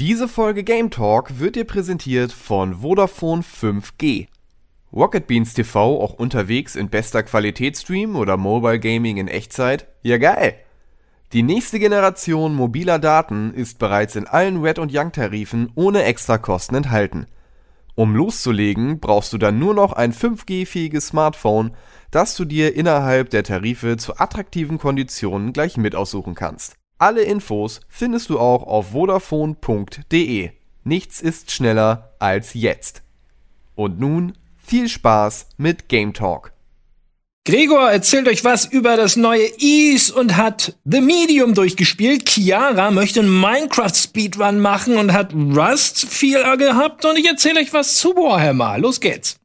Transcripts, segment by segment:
Diese Folge Game Talk wird dir präsentiert von Vodafone 5G. Rocket Beans TV auch unterwegs in bester Qualitätsstream oder Mobile Gaming in Echtzeit? Ja geil! Die nächste Generation mobiler Daten ist bereits in allen Red und Young Tarifen ohne Extrakosten enthalten. Um loszulegen, brauchst du dann nur noch ein 5G-fähiges Smartphone, das du dir innerhalb der Tarife zu attraktiven Konditionen gleich mit aussuchen kannst. Alle Infos findest du auch auf vodafone.de. Nichts ist schneller als jetzt. Und nun viel Spaß mit Game Talk. Gregor erzählt euch was über das neue Ease und hat The Medium durchgespielt. Chiara möchte einen Minecraft Speedrun machen und hat Rust viel gehabt. Und ich erzähle euch was zu Warhammer. Los geht's.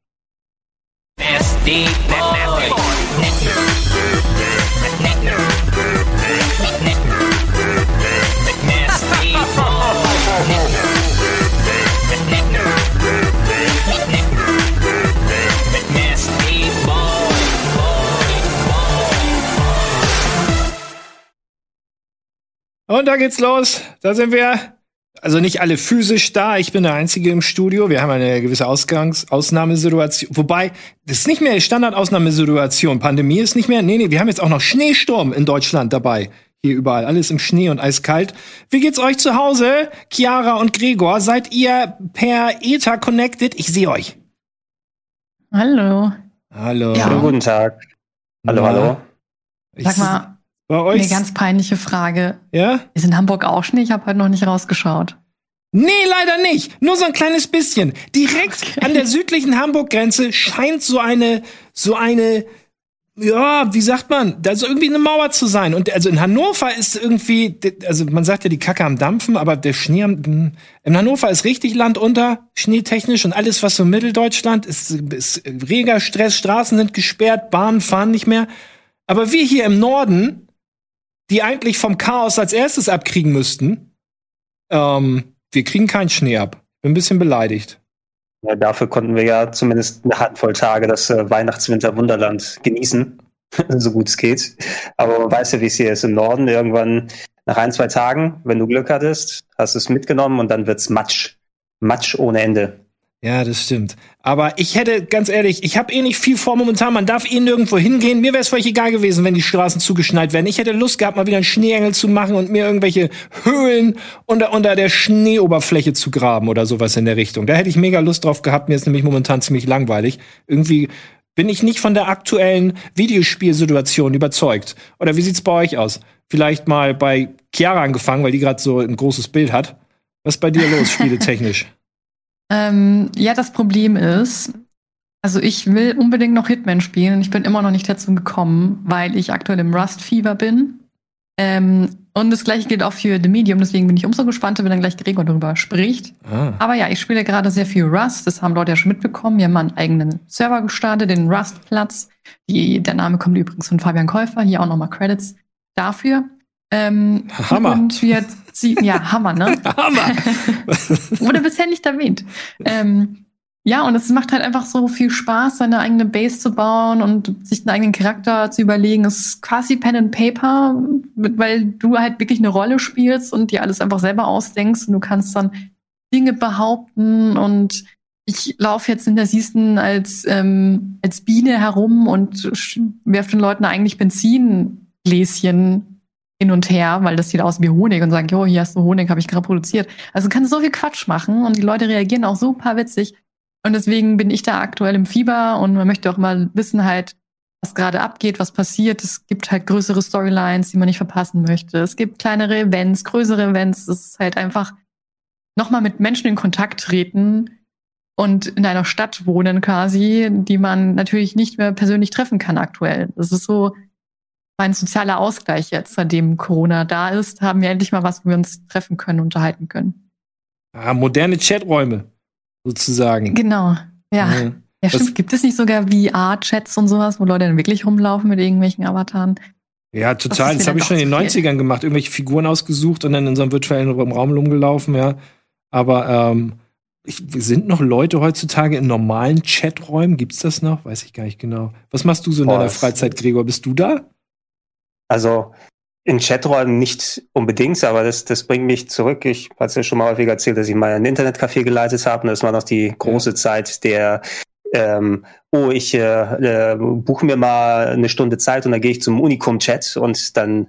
Und da geht's los. Da sind wir. Also nicht alle physisch da. Ich bin der Einzige im Studio. Wir haben eine gewisse Ausgangs Ausnahmesituation. Wobei, das ist nicht mehr Standard-Ausnahmesituation. Pandemie ist nicht mehr. Nee, nee, wir haben jetzt auch noch Schneesturm in Deutschland dabei. Hier überall. Alles im Schnee und eiskalt. Wie geht's euch zu Hause? Chiara und Gregor, seid ihr per Ether connected? Ich sehe euch. Hallo. Hallo. Ja. Guten Tag. Hallo, Na, hallo. Sag mal, bei euch? eine ganz peinliche Frage. ja? Ist in Hamburg auch Schnee? Ich habe heute noch nicht rausgeschaut. Nee, leider nicht. Nur so ein kleines bisschen. Direkt Okay. an der südlichen Hamburg-Grenze scheint so eine, so eine, ja, wie sagt man, da ist irgendwie eine Mauer zu sein. Und also in Hannover ist irgendwie, also man sagt ja die Kacke am Dampfen, aber der Schnee am, hm, in Hannover ist richtig Land unter, schneetechnisch und alles, was so Mitteldeutschland ist, ist reger Stress, Straßen sind gesperrt, Bahnen fahren nicht mehr. Aber wir hier im Norden, die eigentlich vom Chaos als erstes abkriegen müssten, ähm, wir kriegen keinen Schnee ab. Bin ein bisschen beleidigt. Ja, dafür konnten wir ja zumindest eine Handvoll Tage das äh, Weihnachts-Winter-Wunderland genießen, so gut es geht. Aber man weiß ja, wie es hier ist im Norden. Irgendwann nach ein, zwei Tagen, wenn du Glück hattest, hast du es mitgenommen und dann wird's Matsch. Matsch ohne Ende. Ja, das stimmt. Aber ich hätte, ganz ehrlich, ich habe eh nicht viel vor momentan. Man darf eh nirgendwo hingehen. Mir wäre es völlig egal gewesen, wenn die Straßen zugeschneit werden. Ich hätte Lust gehabt, mal wieder einen Schneeengel zu machen und mir irgendwelche Höhlen unter, unter der Schneeoberfläche zu graben oder sowas in der Richtung. Da hätte ich mega Lust drauf gehabt. Mir ist nämlich momentan ziemlich langweilig. Irgendwie bin ich nicht von der aktuellen Videospielsituation überzeugt. Oder wie sieht's bei euch aus? Vielleicht mal bei Chiara angefangen, weil die gerade so ein großes Bild hat. Was ist bei dir los, spieletechnisch? Ähm, ja, das Problem ist, also ich will unbedingt noch Hitman spielen. Ich bin immer noch nicht dazu gekommen, weil ich aktuell im Rust-Fever bin. Ähm, und das gleiche gilt auch für The Medium, deswegen bin ich umso gespannter, wenn dann gleich Gregor darüber spricht. Ah. Aber ja, ich spiele gerade sehr viel Rust. Das haben Leute ja schon mitbekommen. Wir haben einen eigenen Server gestartet, den Rust-Platz. Der Name kommt übrigens von Fabian Käufer. Hier auch nochmal Credits dafür. Ähm, Hammer. Und wir ziehen, ja, Hammer, ne? Hammer! Wurde bisher nicht erwähnt. Ähm, ja, und es macht halt einfach so viel Spaß, seine eigene Base zu bauen und sich einen eigenen Charakter zu überlegen. Es ist quasi Pen and Paper, weil du halt wirklich eine Rolle spielst und dir alles einfach selber ausdenkst und du kannst dann Dinge behaupten und ich laufe jetzt in der Season als, ähm, als Biene herum und werfe den Leuten eigentlich Benzingläschen hin und her, weil das sieht aus wie Honig und sagen, jo, hier hast du Honig, habe ich gerade produziert. Also du kannst so viel Quatsch machen und die Leute reagieren auch super witzig. Und deswegen bin ich da aktuell im Fieber und man möchte auch mal wissen halt, was gerade abgeht, was passiert. Es gibt halt größere Storylines, die man nicht verpassen möchte. Es gibt kleinere Events, größere Events. Es ist halt einfach nochmal mit Menschen in Kontakt treten und in einer Stadt wohnen quasi, die man natürlich nicht mehr persönlich treffen kann aktuell. Das ist so mein sozialer Ausgleich jetzt, seitdem Corona da ist, haben wir endlich mal was, wo wir uns treffen können, unterhalten können. Ah, moderne Chaträume, sozusagen. Genau. Ja. Ja. Ja, stimmt. Gibt es nicht sogar VR-Chats und sowas, wo Leute dann wirklich rumlaufen mit irgendwelchen Avataren? Ja, Das total. Das mir habe ich schon in den doch zu viel. 90ern gemacht. Irgendwelche Figuren ausgesucht und dann in so einem virtuellen Raum rumgelaufen, ja. Aber ähm, ich, sind noch Leute heutzutage in normalen Chaträumen? Gibt's das noch? Weiß ich gar nicht genau. Was machst du so in Boah, deiner das- Freizeit, Gregor? Bist du da? Also In Chaträumen nicht unbedingt, aber das, das bringt mich zurück. Ich hatte es ja schon mal häufig erzählt, dass ich mal ein Internetcafé geleitet habe. Und das war noch die große ja. Zeit der ähm, oh, ich äh, äh, buche mir mal eine Stunde Zeit und dann gehe ich zum Unicum-Chat und dann,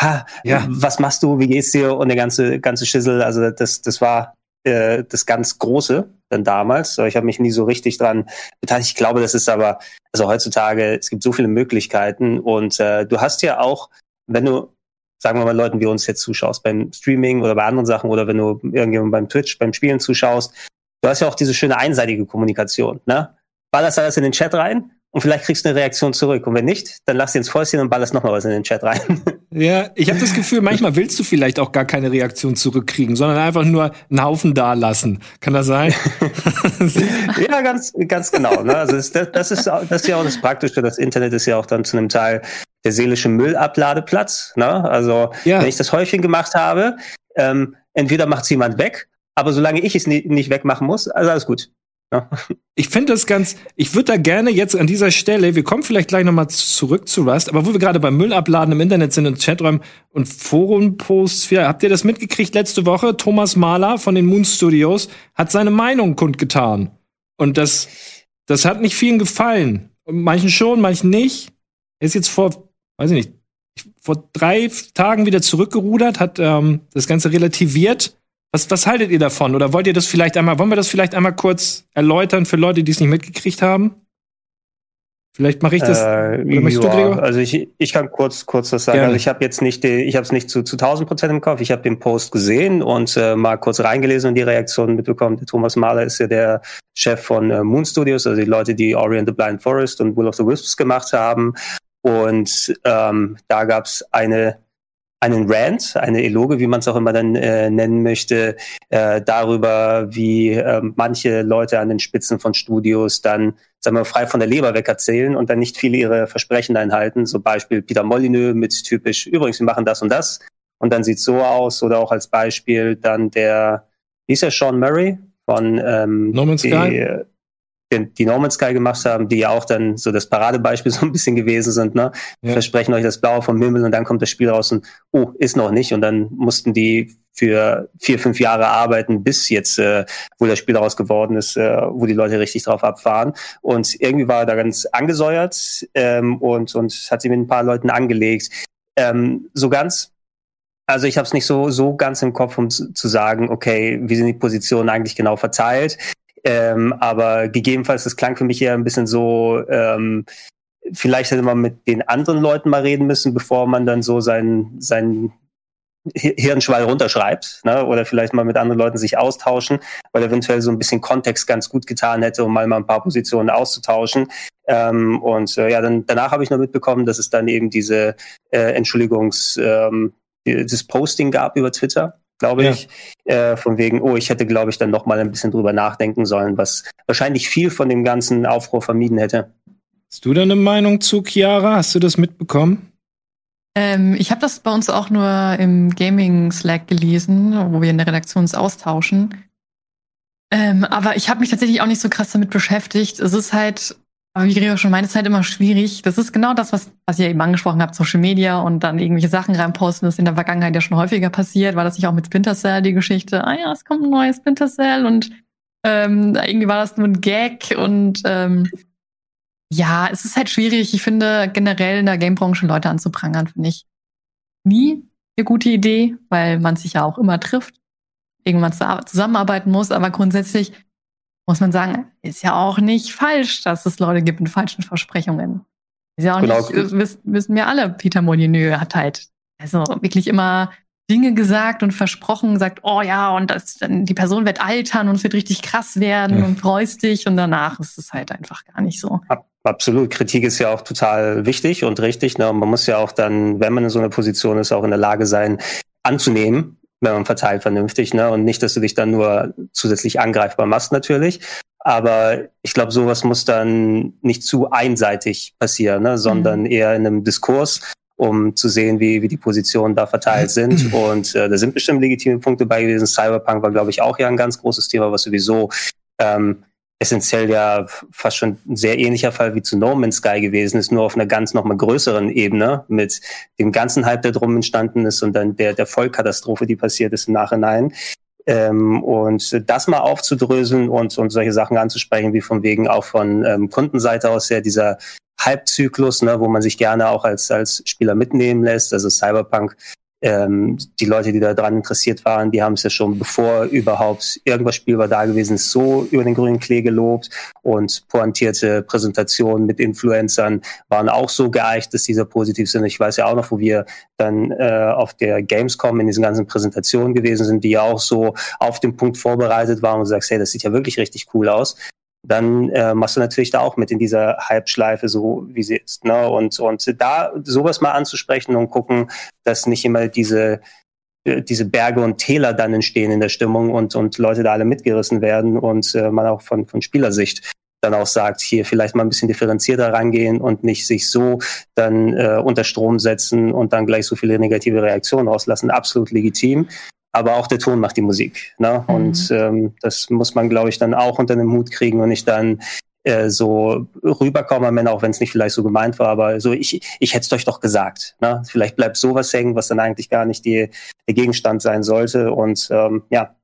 ha, ja. was machst du, wie geht's dir und der ganze, ganze Schissel, also das, das war äh, das ganz Große dann damals. Ich habe mich nie so richtig dran beteiligt. Ich glaube, das ist aber, also heutzutage, es gibt so viele Möglichkeiten und äh, du hast ja auch, wenn du sagen wir mal Leuten wie uns jetzt zuschaust beim Streaming oder bei anderen Sachen oder wenn du irgendjemand beim Twitch, beim Spielen zuschaust, du hast ja auch diese schöne einseitige Kommunikation, ne? ballerst alles in den Chat rein und vielleicht kriegst du eine Reaktion zurück. Und wenn nicht, dann lass dir ins Fäustchen und ballerst nochmal was in den Chat rein. Ja, ich habe das Gefühl, manchmal willst du vielleicht auch gar keine Reaktion zurückkriegen, sondern einfach nur einen Haufen da lassen. Kann das sein? ja, ganz, ganz genau. Ne? Also das, das, ist, das ist ja auch das Praktische. Das Internet ist ja auch dann zu einem Teil der seelische Müllabladeplatz. Ne? Also ja. wenn ich das häufig gemacht habe, ähm, entweder macht es jemand weg, aber solange ich es nie, nicht wegmachen muss, also alles gut. Ja. Ich finde das ganz, ich würde da gerne jetzt an dieser Stelle, wir kommen vielleicht gleich nochmal zurück zu Rust, aber wo wir gerade beim Müllabladen im Internet sind und Chaträumen und Forumposts, habt ihr das mitgekriegt letzte Woche? Thomas Mahler von den Moon Studios hat seine Meinung kundgetan. Und das, das hat nicht vielen gefallen. Manchen schon, manchen nicht. Er ist jetzt vor, weiß ich nicht, vor drei Tagen wieder zurückgerudert, hat ähm, das Ganze relativiert was, was haltet ihr davon? Oder wollt ihr das vielleicht einmal, wollen wir das vielleicht einmal kurz erläutern für Leute, die es nicht mitgekriegt haben? Vielleicht mache ich das. Äh, ja? Also ich, ich kann kurz kurz das sagen. Gerne. Also ich habe jetzt nicht, ich habe es nicht zu, zu 1000 Prozent im Kopf. Ich habe den Post gesehen und äh, mal kurz reingelesen und die Reaktionen mitbekommen. Der Thomas Mahler ist ja der Chef von äh, Moon Studios, also die Leute, die Orient the Blind Forest und Will of the Wisps gemacht haben. Und ähm, da gab es eine einen Rant, eine Eloge, wie man es auch immer dann äh, nennen möchte, äh, darüber, wie äh, manche Leute an den Spitzen von Studios dann, sagen wir, frei von der Leber weg erzählen und dann nicht viele ihre Versprechen einhalten. So Beispiel Peter Molyneux mit typisch, übrigens, wir machen das und das. Und dann sieht so aus. Oder auch als Beispiel dann der, wie ist der Sean Murray von ähm, No Man's Sky? Die No Man's Sky gemacht haben, die ja auch dann so das Paradebeispiel so ein bisschen gewesen sind, ne? Ja. Versprechen euch das Blaue vom Himmel und dann kommt das Spiel raus und oh, ist noch nicht. Und dann mussten die für vier, fünf Jahre arbeiten, bis jetzt, äh, wo das Spiel daraus geworden ist, äh, wo die Leute richtig drauf abfahren. Und irgendwie war er da ganz angesäuert ähm, und, und hat sich mit ein paar Leuten angelegt. Ähm, so ganz also ich habe es nicht so so ganz im Kopf, um zu, zu sagen, okay, wie sind die Positionen eigentlich genau verteilt. Ähm, aber gegebenenfalls, das klang für mich eher ein bisschen so, ähm, vielleicht hätte man mit den anderen Leuten mal reden müssen, bevor man dann so seinen, seinen Hirnschwall runterschreibt, ne? oder vielleicht mal mit anderen Leuten sich austauschen, weil eventuell so ein bisschen Kontext ganz gut getan hätte, um mal, mal ein paar Positionen auszutauschen. Ähm, und äh, ja, dann danach habe ich noch mitbekommen, dass es dann eben diese äh, Entschuldigungs, ähm, das Posting gab über Twitter, glaube ja. ich, äh, von wegen, oh, ich hätte, glaube ich, dann noch mal ein bisschen drüber nachdenken sollen, was wahrscheinlich viel von dem ganzen Aufruhr vermieden hätte. Hast du da eine Meinung zu, Chiara? Hast du das mitbekommen? Ähm, ich habe das bei uns auch nur im Gaming-Slack gelesen, wo wir in der Redaktion uns austauschen. Ähm, aber ich habe mich tatsächlich auch nicht so krass damit beschäftigt. Es ist halt aber wie Gregor schon meinte, ist halt immer schwierig. Das ist genau das, was, was ihr eben angesprochen habt, Social Media und dann irgendwelche Sachen reinposten. Das ist in der Vergangenheit ja schon häufiger passiert. War das nicht auch mit Splinter Cell die Geschichte? Ah ja, es kommt ein neues Splinter Cell und ähm, irgendwie war das nur ein Gag und ähm, ja, es ist halt schwierig. Ich finde generell in der Gamebranche Leute anzuprangern, finde ich nie eine gute Idee, weil man sich ja auch immer trifft, irgendwann zusammenarbeiten muss. Aber grundsätzlich muss man sagen, ist ja auch nicht falsch, dass es Leute gibt mit falschen Versprechungen. Ist ja auch genau. nicht, wissen, wissen wir alle, Peter Molyneux hat halt also wirklich immer Dinge gesagt und versprochen, sagt, oh ja, und das, die Person wird altern und es wird richtig krass werden ja. und freust dich und danach ist es halt einfach gar nicht so. Absolut. Kritik ist ja auch total wichtig und richtig. Ne? Man muss ja auch dann, wenn man in so einer Position ist, auch in der Lage sein, anzunehmen, wenn man verteilt vernünftig, ne? Und nicht, dass du dich dann nur zusätzlich angreifbar machst, natürlich. Aber ich glaube, sowas muss dann nicht zu einseitig passieren, ne? sondern mhm. eher in einem Diskurs, um zu sehen, wie, wie die Positionen da verteilt sind. Und äh, da sind bestimmt legitime Punkte bei gewesen. Cyberpunk war, glaube ich, auch ja ein ganz großes Thema, was sowieso ähm, essentiell ja fast schon ein sehr ähnlicher Fall wie zu No Man's Sky gewesen ist, nur auf einer ganz noch mal größeren Ebene mit dem ganzen Hype, der drum entstanden ist und dann der, der Vollkatastrophe, die passiert ist im Nachhinein. Ähm, und das mal aufzudröseln und, und solche Sachen anzusprechen, wie von wegen auch von ähm, Kundenseite aus ja dieser Halbzyklus, ne, wo man sich gerne auch als, als Spieler mitnehmen lässt. Also Cyberpunk ähm, die Leute, die da dran interessiert waren, die haben es ja schon, bevor überhaupt irgendwas spielbar da gewesen ist, so über den grünen Klee gelobt und pointierte Präsentationen mit Influencern waren auch so geeicht, dass diese positiv sind. Ich weiß ja auch noch, wo wir dann äh, auf der Gamescom in diesen ganzen Präsentationen gewesen sind, die ja auch so auf den Punkt vorbereitet waren und sagst, hey, das sieht ja wirklich richtig cool aus dann äh, machst du natürlich da auch mit in dieser Halbschleife, so wie sie ist. Ne? Und, und da sowas mal anzusprechen und gucken, dass nicht immer diese, äh, diese Berge und Täler dann entstehen in der Stimmung und, und Leute da alle mitgerissen werden und äh, man auch von, von Spielersicht dann auch sagt, hier vielleicht mal ein bisschen differenzierter rangehen und nicht sich so dann äh, unter Strom setzen und dann gleich so viele negative Reaktionen auslassen. Absolut legitim aber auch der Ton macht die Musik. Ne? Mhm. Und ähm, das muss man, glaube ich, dann auch unter den Hut kriegen und nicht dann äh, so rüberkommen am Ende, auch wenn es nicht vielleicht so gemeint war, aber so, ich, ich hätte es euch doch gesagt. Ne? Vielleicht bleibt sowas hängen, was dann eigentlich gar nicht die, der Gegenstand sein sollte. Und ähm, ja.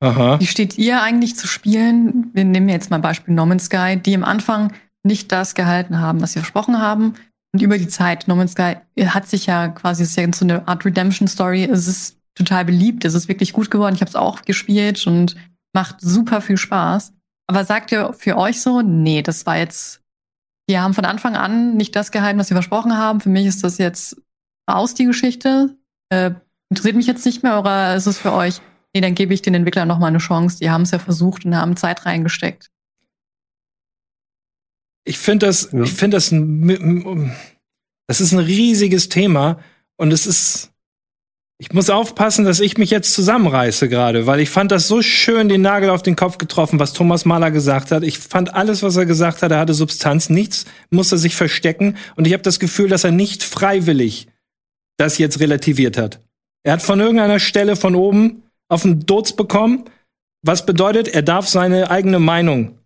Aha. Wie steht ihr eigentlich zu Spielen? Wir nehmen jetzt mal Beispiel No Man's Sky, die am Anfang nicht das gehalten haben, was sie versprochen haben. Und über die Zeit, No Man's Sky hat sich ja quasi, ist ja so eine Art Redemption Story. Es ist total beliebt. Es ist wirklich gut geworden. Ich habe es auch gespielt und macht super viel Spaß. Aber sagt ihr für euch so, nee, das war jetzt, wir haben von Anfang an nicht das gehalten, was wir versprochen haben. Für mich ist das jetzt aus die Geschichte. Äh, interessiert mich jetzt nicht mehr oder ist es für euch, nee, dann gebe ich den Entwicklern noch mal eine Chance. Die haben es ja versucht und haben Zeit reingesteckt. Ich finde das, ja. ich finde das, ein, das ist ein riesiges Thema und es ist, ich muss aufpassen, dass ich mich jetzt zusammenreiße gerade, weil ich fand das so schön den Nagel auf den Kopf getroffen, was Thomas Mahler gesagt hat. Ich fand alles, was er gesagt hat, er hatte Substanz, nichts musste sich verstecken und ich habe das Gefühl, dass er nicht freiwillig das jetzt relativiert hat. Er hat von irgendeiner Stelle von oben auf den Dots bekommen, was bedeutet, er darf seine eigene Meinung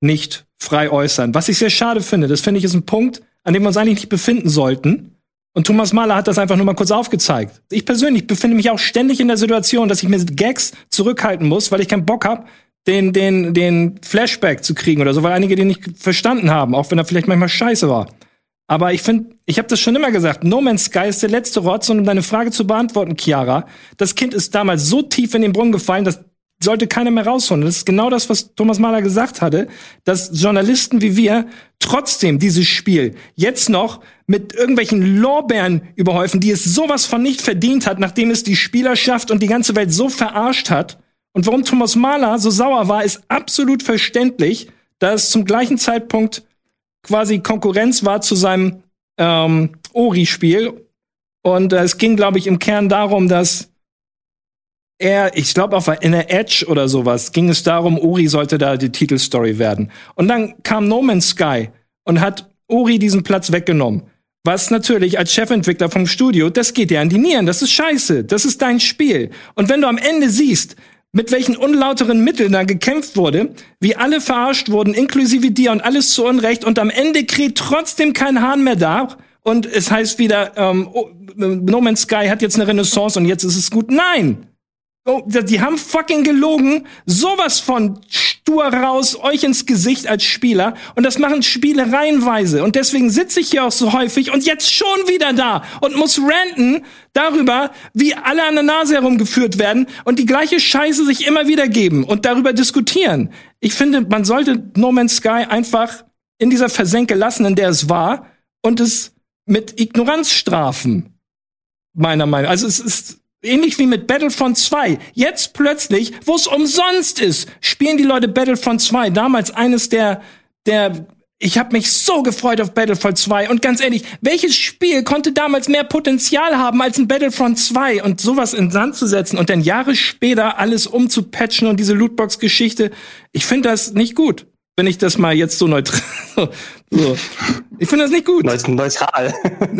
nicht frei äußern. Was ich sehr schade finde, das finde ich ist ein Punkt, an dem wir uns eigentlich nicht befinden sollten und Thomas Mahler hat das einfach nur mal kurz aufgezeigt. Ich persönlich befinde mich auch ständig in der Situation, dass ich mir Gags zurückhalten muss, weil ich keinen Bock habe, den, den, den Flashback zu kriegen oder so, weil einige den nicht verstanden haben, auch wenn er vielleicht manchmal scheiße war. Aber ich finde, ich habe das schon immer gesagt, No Man's Sky ist der letzte Rotz. Und um deine Frage zu beantworten, Chiara, das Kind ist damals so tief in den Brunnen gefallen, dass sollte keiner mehr rausholen. Das ist genau das, was Thomas Mahler gesagt hatte, dass Journalisten wie wir trotzdem dieses Spiel jetzt noch mit irgendwelchen Lorbeeren überhäufen, die es sowas von nicht verdient hat, nachdem es die Spielerschaft und die ganze Welt so verarscht hat. Und warum Thomas Mahler so sauer war, ist absolut verständlich, da es zum gleichen Zeitpunkt quasi Konkurrenz war zu seinem ähm, Ori-Spiel. Und äh, es ging, glaube ich, im Kern darum, dass er, ich glaube auch in der Edge oder sowas, ging es darum, Ori sollte da die Titelstory werden. Und dann kam No Man's Sky und hat Ori diesen Platz weggenommen. Was natürlich als Chefentwickler vom Studio, das geht dir an die Nieren, das ist scheiße, das ist dein Spiel. Und wenn du am Ende siehst, mit welchen unlauteren Mitteln da gekämpft wurde, wie alle verarscht wurden, inklusive dir und alles zu Unrecht und am Ende kriegt trotzdem kein Hahn mehr da und es heißt wieder, ähm, oh, No Man's Sky hat jetzt eine Renaissance und jetzt ist es gut. Nein! Oh, die haben fucking gelogen, sowas von stur raus, euch ins Gesicht als Spieler. Und das machen Spiele reihenweise. Und deswegen sitze ich hier auch so häufig und jetzt schon wieder da und muss ranten darüber, wie alle an der Nase herumgeführt werden und die gleiche Scheiße sich immer wieder geben und darüber diskutieren. Ich finde, man sollte No Man's Sky einfach in dieser Versenke lassen, in der es war und es mit Ignoranz strafen. Meiner Meinung. Also es ist Ähnlich wie mit Battlefront 2. Jetzt plötzlich, wo es umsonst ist, spielen die Leute Battlefront 2. Damals eines der, der, ich habe mich so gefreut auf Battlefront 2. Und ganz ehrlich, welches Spiel konnte damals mehr Potenzial haben als ein Battlefront 2? Und sowas in Sand zu setzen und dann Jahre später alles umzupatchen und diese Lootbox-Geschichte, ich finde das nicht gut. Wenn ich das mal jetzt so neutral. so. Ich finde das nicht gut. Neutral.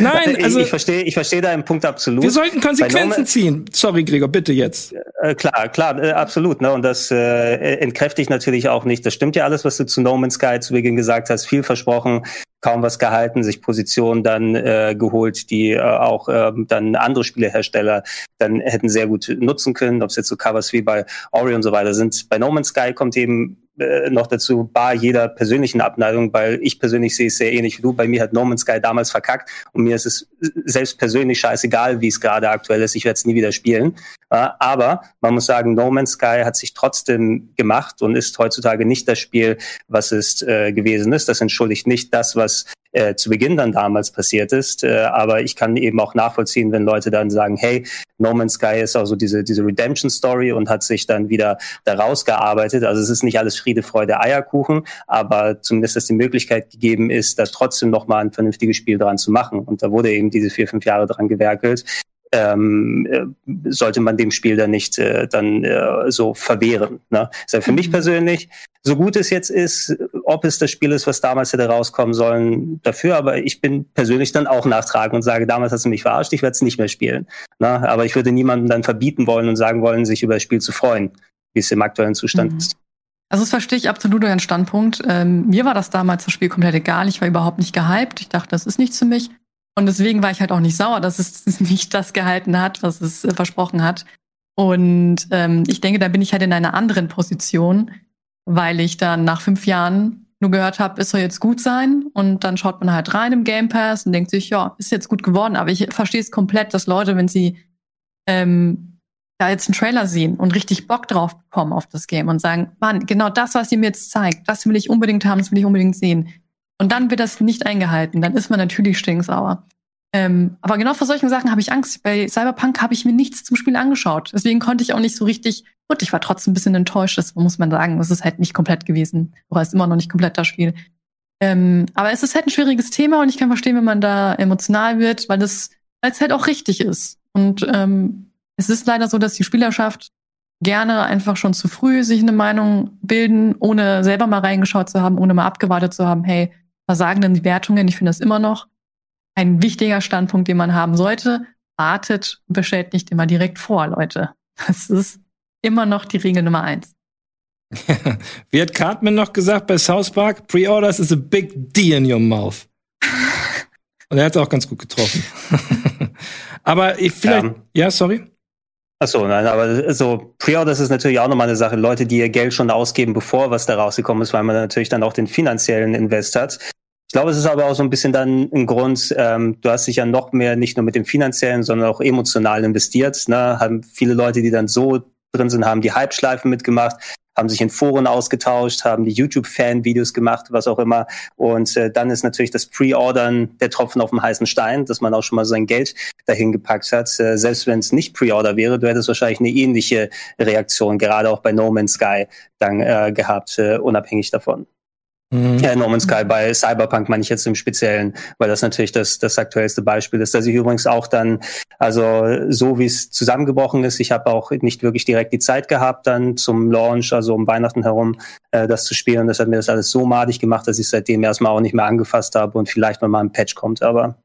Nein, also. Ich, ich verstehe ich verstehe deinen Punkt absolut. Wir sollten Konsequenzen ziehen. Sorry, Gregor, bitte jetzt. Äh, klar, klar, äh, absolut. Ne? Und das äh, entkräftigt natürlich auch nicht. Das stimmt ja alles, was du zu No Man's Sky zu Beginn gesagt hast. Viel versprochen, kaum was gehalten, sich Positionen dann äh, geholt, die äh, auch äh, dann andere Spielehersteller dann hätten sehr gut nutzen können, ob es jetzt so Covers wie bei Ori und so weiter sind. Bei No Man's Sky kommt eben äh, noch dazu, bar jeder persönlichen Abneigung, weil ich persönlich sehe es sehr ähnlich wie du. Bei mir hat No Man's Sky damals verkackt und mir ist es selbst persönlich scheißegal, wie es gerade aktuell ist. Ich werde es nie wieder spielen. Aber man muss sagen, No Man's Sky hat sich trotzdem gemacht und ist heutzutage nicht das Spiel, was es äh, gewesen ist. Das entschuldigt nicht das, was äh, zu Beginn dann damals passiert ist. Äh, aber ich kann eben auch nachvollziehen, wenn Leute dann sagen, hey, No Man's Sky ist auch so diese, diese Redemption Story und hat sich dann wieder daraus gearbeitet. Also es ist nicht alles Friede, Freude, Eierkuchen, aber zumindest, dass die Möglichkeit gegeben ist, da trotzdem nochmal ein vernünftiges Spiel dran zu machen. Und da wurde eben diese vier, fünf Jahre dran gewerkelt ähm, äh, sollte man dem Spiel dann nicht äh, dann äh, so verwehren. Ne? Also für mhm. mich persönlich, so gut es jetzt ist, ob es das Spiel ist, was damals hätte rauskommen sollen, dafür, aber ich bin persönlich dann auch nachtragen und sage, damals hast du mich verarscht, ich werde es nicht mehr spielen. Ne? Aber ich würde niemandem dann verbieten wollen und sagen wollen, sich über das Spiel zu freuen, wie es im aktuellen Zustand mhm. ist. Also das verstehe ich absolut euren Standpunkt. Ähm, mir war das damals das Spiel komplett egal. Ich war überhaupt nicht gehypt. Ich dachte, das ist nichts für mich. Und deswegen war ich halt auch nicht sauer, dass es nicht das gehalten hat, was es äh, versprochen hat. Und ähm, ich denke, da bin ich halt in einer anderen Position, weil ich dann nach fünf Jahren nur gehört habe, es soll jetzt gut sein. Und dann schaut man halt rein im Game Pass und denkt sich, ja, ist jetzt gut geworden. Aber ich verstehe es komplett, dass Leute, wenn sie ähm, da jetzt einen Trailer sehen und richtig Bock drauf bekommen auf das Game und sagen, Mann, genau das, was ihr mir jetzt zeigt, das will ich unbedingt haben, das will ich unbedingt sehen. Und dann wird das nicht eingehalten. Dann ist man natürlich stinksauer. Ähm, aber genau vor solchen Sachen habe ich Angst. Bei Cyberpunk habe ich mir nichts zum Spiel angeschaut. Deswegen konnte ich auch nicht so richtig. Gut, ich war trotzdem ein bisschen enttäuscht, das muss man sagen. Es ist halt nicht komplett gewesen. Oder ist immer noch nicht komplett das Spiel. Ähm, aber es ist halt ein schwieriges Thema und ich kann verstehen, wenn man da emotional wird, weil es, weil es halt auch richtig ist. Und ähm, es ist leider so, dass die Spielerschaft gerne einfach schon zu früh sich eine Meinung bilden, ohne selber mal reingeschaut zu haben, ohne mal abgewartet zu haben, hey, was sagen denn die Wertungen? Ich finde das immer noch ein wichtiger Standpunkt, den man haben sollte. Wartet und bestellt nicht immer direkt vor, Leute. Das ist immer noch die Regel Nummer eins. Wie hat Cartman noch gesagt bei South Park? Pre-orders is a big D in your mouth. Und er hat es auch ganz gut getroffen. aber ich vielleicht, ja, ja sorry. Achso, nein, aber so Pre-Orders ist natürlich auch nochmal eine Sache. Leute, die ihr Geld schon ausgeben, bevor was da rausgekommen ist, weil man natürlich dann auch den finanziellen Invest hat. Ich glaube, es ist aber auch so ein bisschen dann ein Grund, ähm, du hast dich ja noch mehr nicht nur mit dem finanziellen, sondern auch emotional investiert. Ne? Haben viele Leute, die dann so drin sind, haben die Hype-Schleifen mitgemacht, haben sich in Foren ausgetauscht, haben die YouTube-Fan-Videos gemacht, was auch immer. Und äh, dann ist natürlich das Pre-Ordern der Tropfen auf dem heißen Stein, dass man auch schon mal sein Geld dahin gepackt hat. Äh, selbst wenn es nicht Pre-Order wäre, du hättest wahrscheinlich eine ähnliche Reaktion, gerade auch bei No Man's Sky, dann äh, gehabt, äh, unabhängig davon. Mhm. Ja, no Man's Sky bei Cyberpunk meine ich jetzt im Speziellen, weil das natürlich das, das aktuellste Beispiel ist. Dass ich übrigens auch dann, also so wie es zusammengebrochen ist, ich habe auch nicht wirklich direkt die Zeit gehabt, dann zum Launch, also um Weihnachten herum, äh, das zu spielen. Das hat mir das alles so madig gemacht, dass ich seitdem erstmal auch nicht mehr angefasst habe und vielleicht mal ein Patch kommt, aber.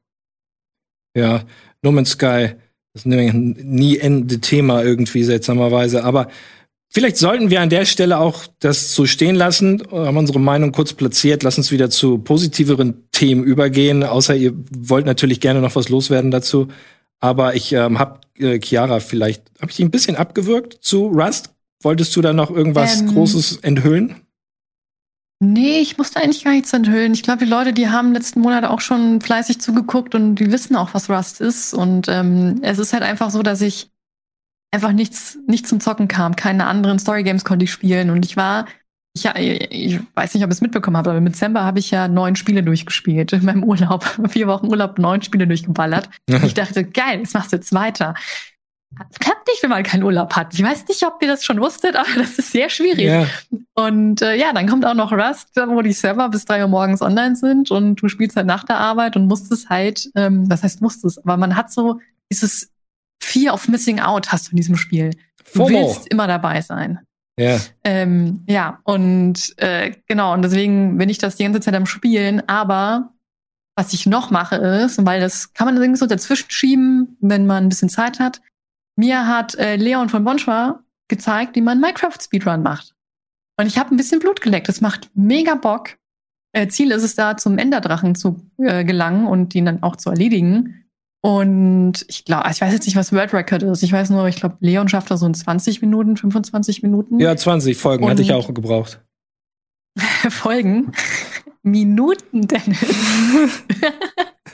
Ja, No Man's Sky das ist ein nie ende Thema irgendwie seltsamerweise, aber Vielleicht sollten wir an der Stelle auch das so stehen lassen, haben unsere Meinung kurz platziert, lass uns wieder zu positiveren Themen übergehen, außer ihr wollt natürlich gerne noch was loswerden dazu. Aber ich ähm, habe äh, Chiara vielleicht, habe ich dich ein bisschen abgewürgt zu Rust? Wolltest du da noch irgendwas ähm, Großes enthüllen? Nee, ich musste eigentlich gar nichts enthüllen. Ich glaube, die Leute, die haben letzten Monate auch schon fleißig zugeguckt und die wissen auch, was Rust ist. Und ähm, es ist halt einfach so, dass ich einfach nichts, nichts zum Zocken kam. Keine anderen Story Games konnte ich spielen. Und ich war, ich, ich weiß nicht, ob ihr es mitbekommen habt, aber im Dezember habe ich ja neun Spiele durchgespielt in meinem Urlaub. Vier Wochen Urlaub, neun Spiele durchgeballert. Und ich dachte, geil, jetzt machst du jetzt weiter. Das klappt nicht, wenn man keinen Urlaub hat. Ich weiß nicht, ob ihr das schon wusstet, aber das ist sehr schwierig. Yeah. Und äh, ja, dann kommt auch noch Rust, wo die Server bis drei Uhr morgens online sind und du spielst halt nach der Arbeit und musstest halt, ähm, was heißt musstest, aber man hat so dieses Fear of Missing Out hast du in diesem Spiel. Du FOMO. willst immer dabei sein. Ja. Ähm, ja, und äh, genau, und deswegen bin ich das die ganze Zeit am Spielen, aber was ich noch mache ist, weil das kann man irgendwie so dazwischen schieben, wenn man ein bisschen Zeit hat. Mir hat äh, Leon von Bonschwa gezeigt, wie man Minecraft Speedrun macht. Und ich habe ein bisschen Blut geleckt. Das macht mega Bock. Äh, Ziel ist es da, zum Enderdrachen zu äh, gelangen und ihn dann auch zu erledigen. Und ich glaube, ich weiß jetzt nicht, was World Record ist. Ich weiß nur, ich glaube, Leon schafft da so in 20 Minuten, 25 Minuten. Ja, 20 Folgen und hatte ich auch gebraucht. Folgen? Minuten, Dennis.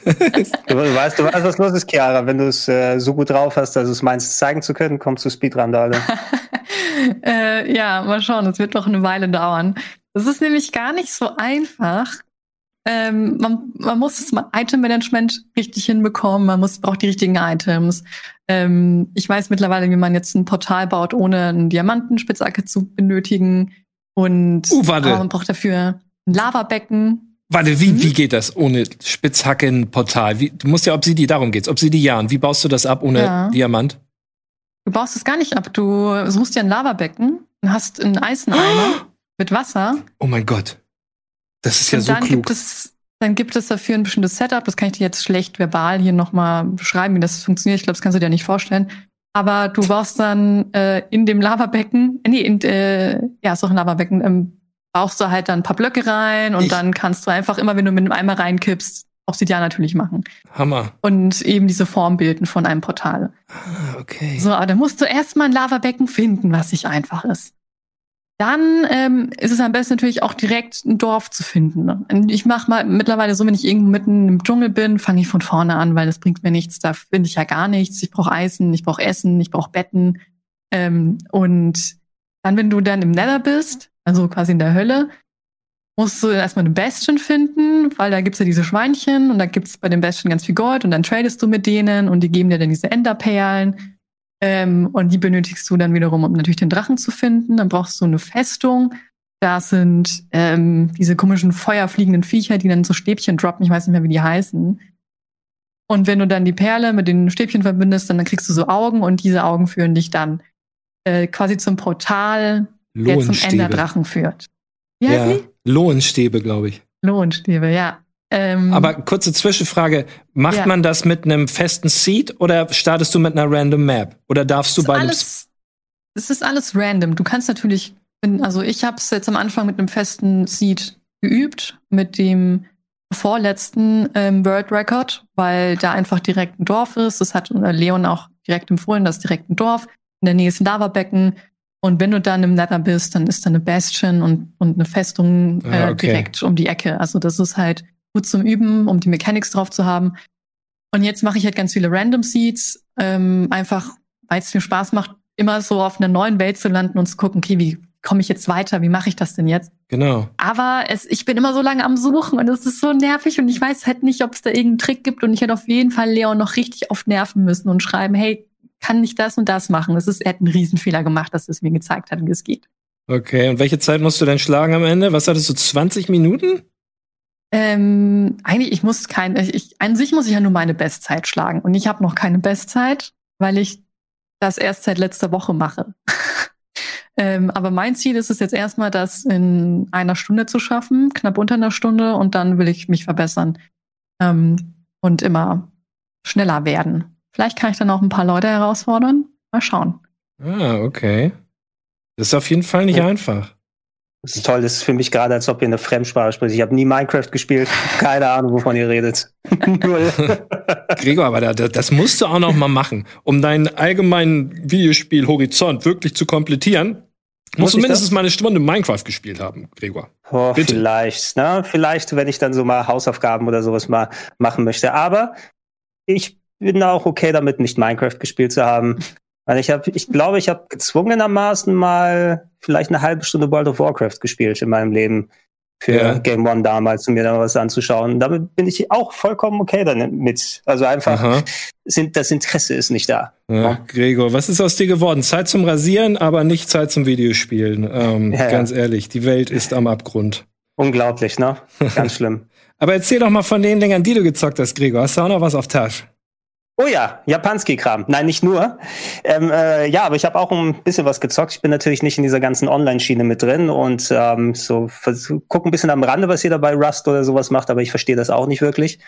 du, weißt, du weißt, was los ist, Chiara. Wenn du es äh, so gut drauf hast, dass du es meinst, zeigen zu können, kommst du Speedrun da, äh, ja, mal schauen. Es wird noch eine Weile dauern. Das ist nämlich gar nicht so einfach. Ähm, man, man muss das Item-Management richtig hinbekommen. Man muss, braucht die richtigen Items. Ähm, ich weiß mittlerweile, wie man jetzt ein Portal baut, ohne einen Diamantenspitzhacke zu benötigen. Und uh, warte. man braucht dafür ein Lavabecken. Warte, wie, hm? wie geht das ohne Spitzhackenportal? Wie, du musst ja Obsidian, darum geht's. Obsidian, wie baust du das ab ohne ja. Diamant? Du baust es gar nicht ab. Du suchst dir ein Lavabecken und hast einen Eiseneimer. mit Wasser. Oh mein Gott. Das ist ja und so dann klug. Gibt es, dann gibt es dafür ein bestimmtes Setup. Das kann ich dir jetzt schlecht verbal hier nochmal beschreiben, wie das funktioniert. Ich glaube, das kannst du dir nicht vorstellen. Aber du baust dann äh, in dem Lavabecken, nee, in, äh, ja, ist doch ein Lavabecken, ähm, baust du halt dann ein paar Blöcke rein und ich. dann kannst du einfach immer, wenn du mit einem Eimer reinkippst, Obsidian natürlich machen. Hammer. Und eben diese Form bilden von einem Portal. Ah, okay. So, aber dann musst du erstmal ein Lavabecken finden, was nicht einfach ist. Dann ähm, ist es am besten natürlich auch direkt ein Dorf zu finden. Ne? Ich mache mal mittlerweile so, wenn ich irgendwo mitten im Dschungel bin, fange ich von vorne an, weil das bringt mir nichts. Da finde ich ja gar nichts. Ich brauche Eisen, ich brauche Essen, ich brauche Betten. Ähm, und dann, wenn du dann im Nether bist, also quasi in der Hölle, musst du erstmal eine Bastion finden, weil da gibt's ja diese Schweinchen und da gibt's bei den Bastion ganz viel Gold und dann tradest du mit denen und die geben dir dann diese Enderperlen. Ähm, und die benötigst du dann wiederum, um natürlich den Drachen zu finden. Dann brauchst du eine Festung. Da sind ähm, diese komischen feuerfliegenden Viecher, die dann so Stäbchen droppen. Ich weiß nicht mehr, wie die heißen. Und wenn du dann die Perle mit den Stäbchen verbindest, dann, dann kriegst du so Augen und diese Augen führen dich dann äh, quasi zum Portal, der zum Enderdrachen führt. Wie heißt ja, die? Lohenstäbe, glaube ich. Lohenstäbe, ja. Ähm, Aber kurze Zwischenfrage. Macht ja. man das mit einem festen Seed oder startest du mit einer random Map? Oder darfst du bei alles, Es ist alles random. Du kannst natürlich, also ich habe es jetzt am Anfang mit einem festen Seed geübt, mit dem vorletzten ähm, World Record, weil da einfach direkt ein Dorf ist. Das hat Leon auch direkt empfohlen, das ist direkt ein Dorf. In der Nähe ist ein Lavabecken. Und wenn du dann im Nether bist, dann ist da eine Bastion und, und eine Festung äh, ah, okay. direkt um die Ecke. Also das ist halt gut zum Üben, um die Mechanics drauf zu haben. Und jetzt mache ich halt ganz viele Random Seeds, ähm, einfach weil es mir Spaß macht, immer so auf einer neuen Welt zu landen und zu gucken, okay, wie komme ich jetzt weiter? Wie mache ich das denn jetzt? Genau. Aber es, ich bin immer so lange am Suchen und es ist so nervig und ich weiß halt nicht, ob es da irgendeinen Trick gibt und ich hätte auf jeden Fall Leon noch richtig oft nerven müssen und schreiben, hey, kann ich das und das machen? Das ist, er hat einen Riesenfehler gemacht, dass es mir gezeigt hat, wie es geht. Okay, und welche Zeit musst du denn schlagen am Ende? Was hattest du, 20 Minuten? Ähm, eigentlich, ich muss kein, ich, an sich muss ich ja nur meine Bestzeit schlagen. Und ich habe noch keine Bestzeit, weil ich das erst seit letzter Woche mache. ähm, aber mein Ziel ist es jetzt erstmal, das in einer Stunde zu schaffen, knapp unter einer Stunde, und dann will ich mich verbessern ähm, und immer schneller werden. Vielleicht kann ich dann auch ein paar Leute herausfordern. Mal schauen. Ah, okay. Das ist auf jeden Fall nicht ja. einfach. Das ist toll, das ist für mich gerade, als ob ihr eine Fremdsprache spricht. Ich habe nie Minecraft gespielt, keine Ahnung, wovon ihr redet. Gregor, aber da, das musst du auch noch mal machen, um deinen allgemeinen Videospiel-Horizont wirklich zu komplettieren. Musst du mindestens das? mal eine Stunde Minecraft gespielt haben, Gregor. Oh, vielleicht, ne? Vielleicht, wenn ich dann so mal Hausaufgaben oder sowas mal machen möchte. Aber ich bin auch okay damit, nicht Minecraft gespielt zu haben. Weil ich habe, ich glaube, ich habe gezwungenermaßen mal vielleicht eine halbe Stunde World of Warcraft gespielt in meinem Leben für ja. Game One damals, um mir da was anzuschauen. Damit bin ich auch vollkommen okay damit. Also einfach, sind, das Interesse ist nicht da. Ja, ja. Gregor, was ist aus dir geworden? Zeit zum Rasieren, aber nicht Zeit zum Videospielen. Ähm, ja, ganz ehrlich, die Welt ist am Abgrund. Unglaublich, ne? Ganz schlimm. aber erzähl doch mal von den Dingern, die du gezockt hast, Gregor. Hast du auch noch was auf Tasche? Oh ja, Japanski-Kram. Nein, nicht nur. Ähm, äh, ja, aber ich habe auch ein bisschen was gezockt. Ich bin natürlich nicht in dieser ganzen Online-Schiene mit drin und ähm, so guck ein bisschen am Rande, was ihr dabei Rust oder sowas macht, aber ich verstehe das auch nicht wirklich.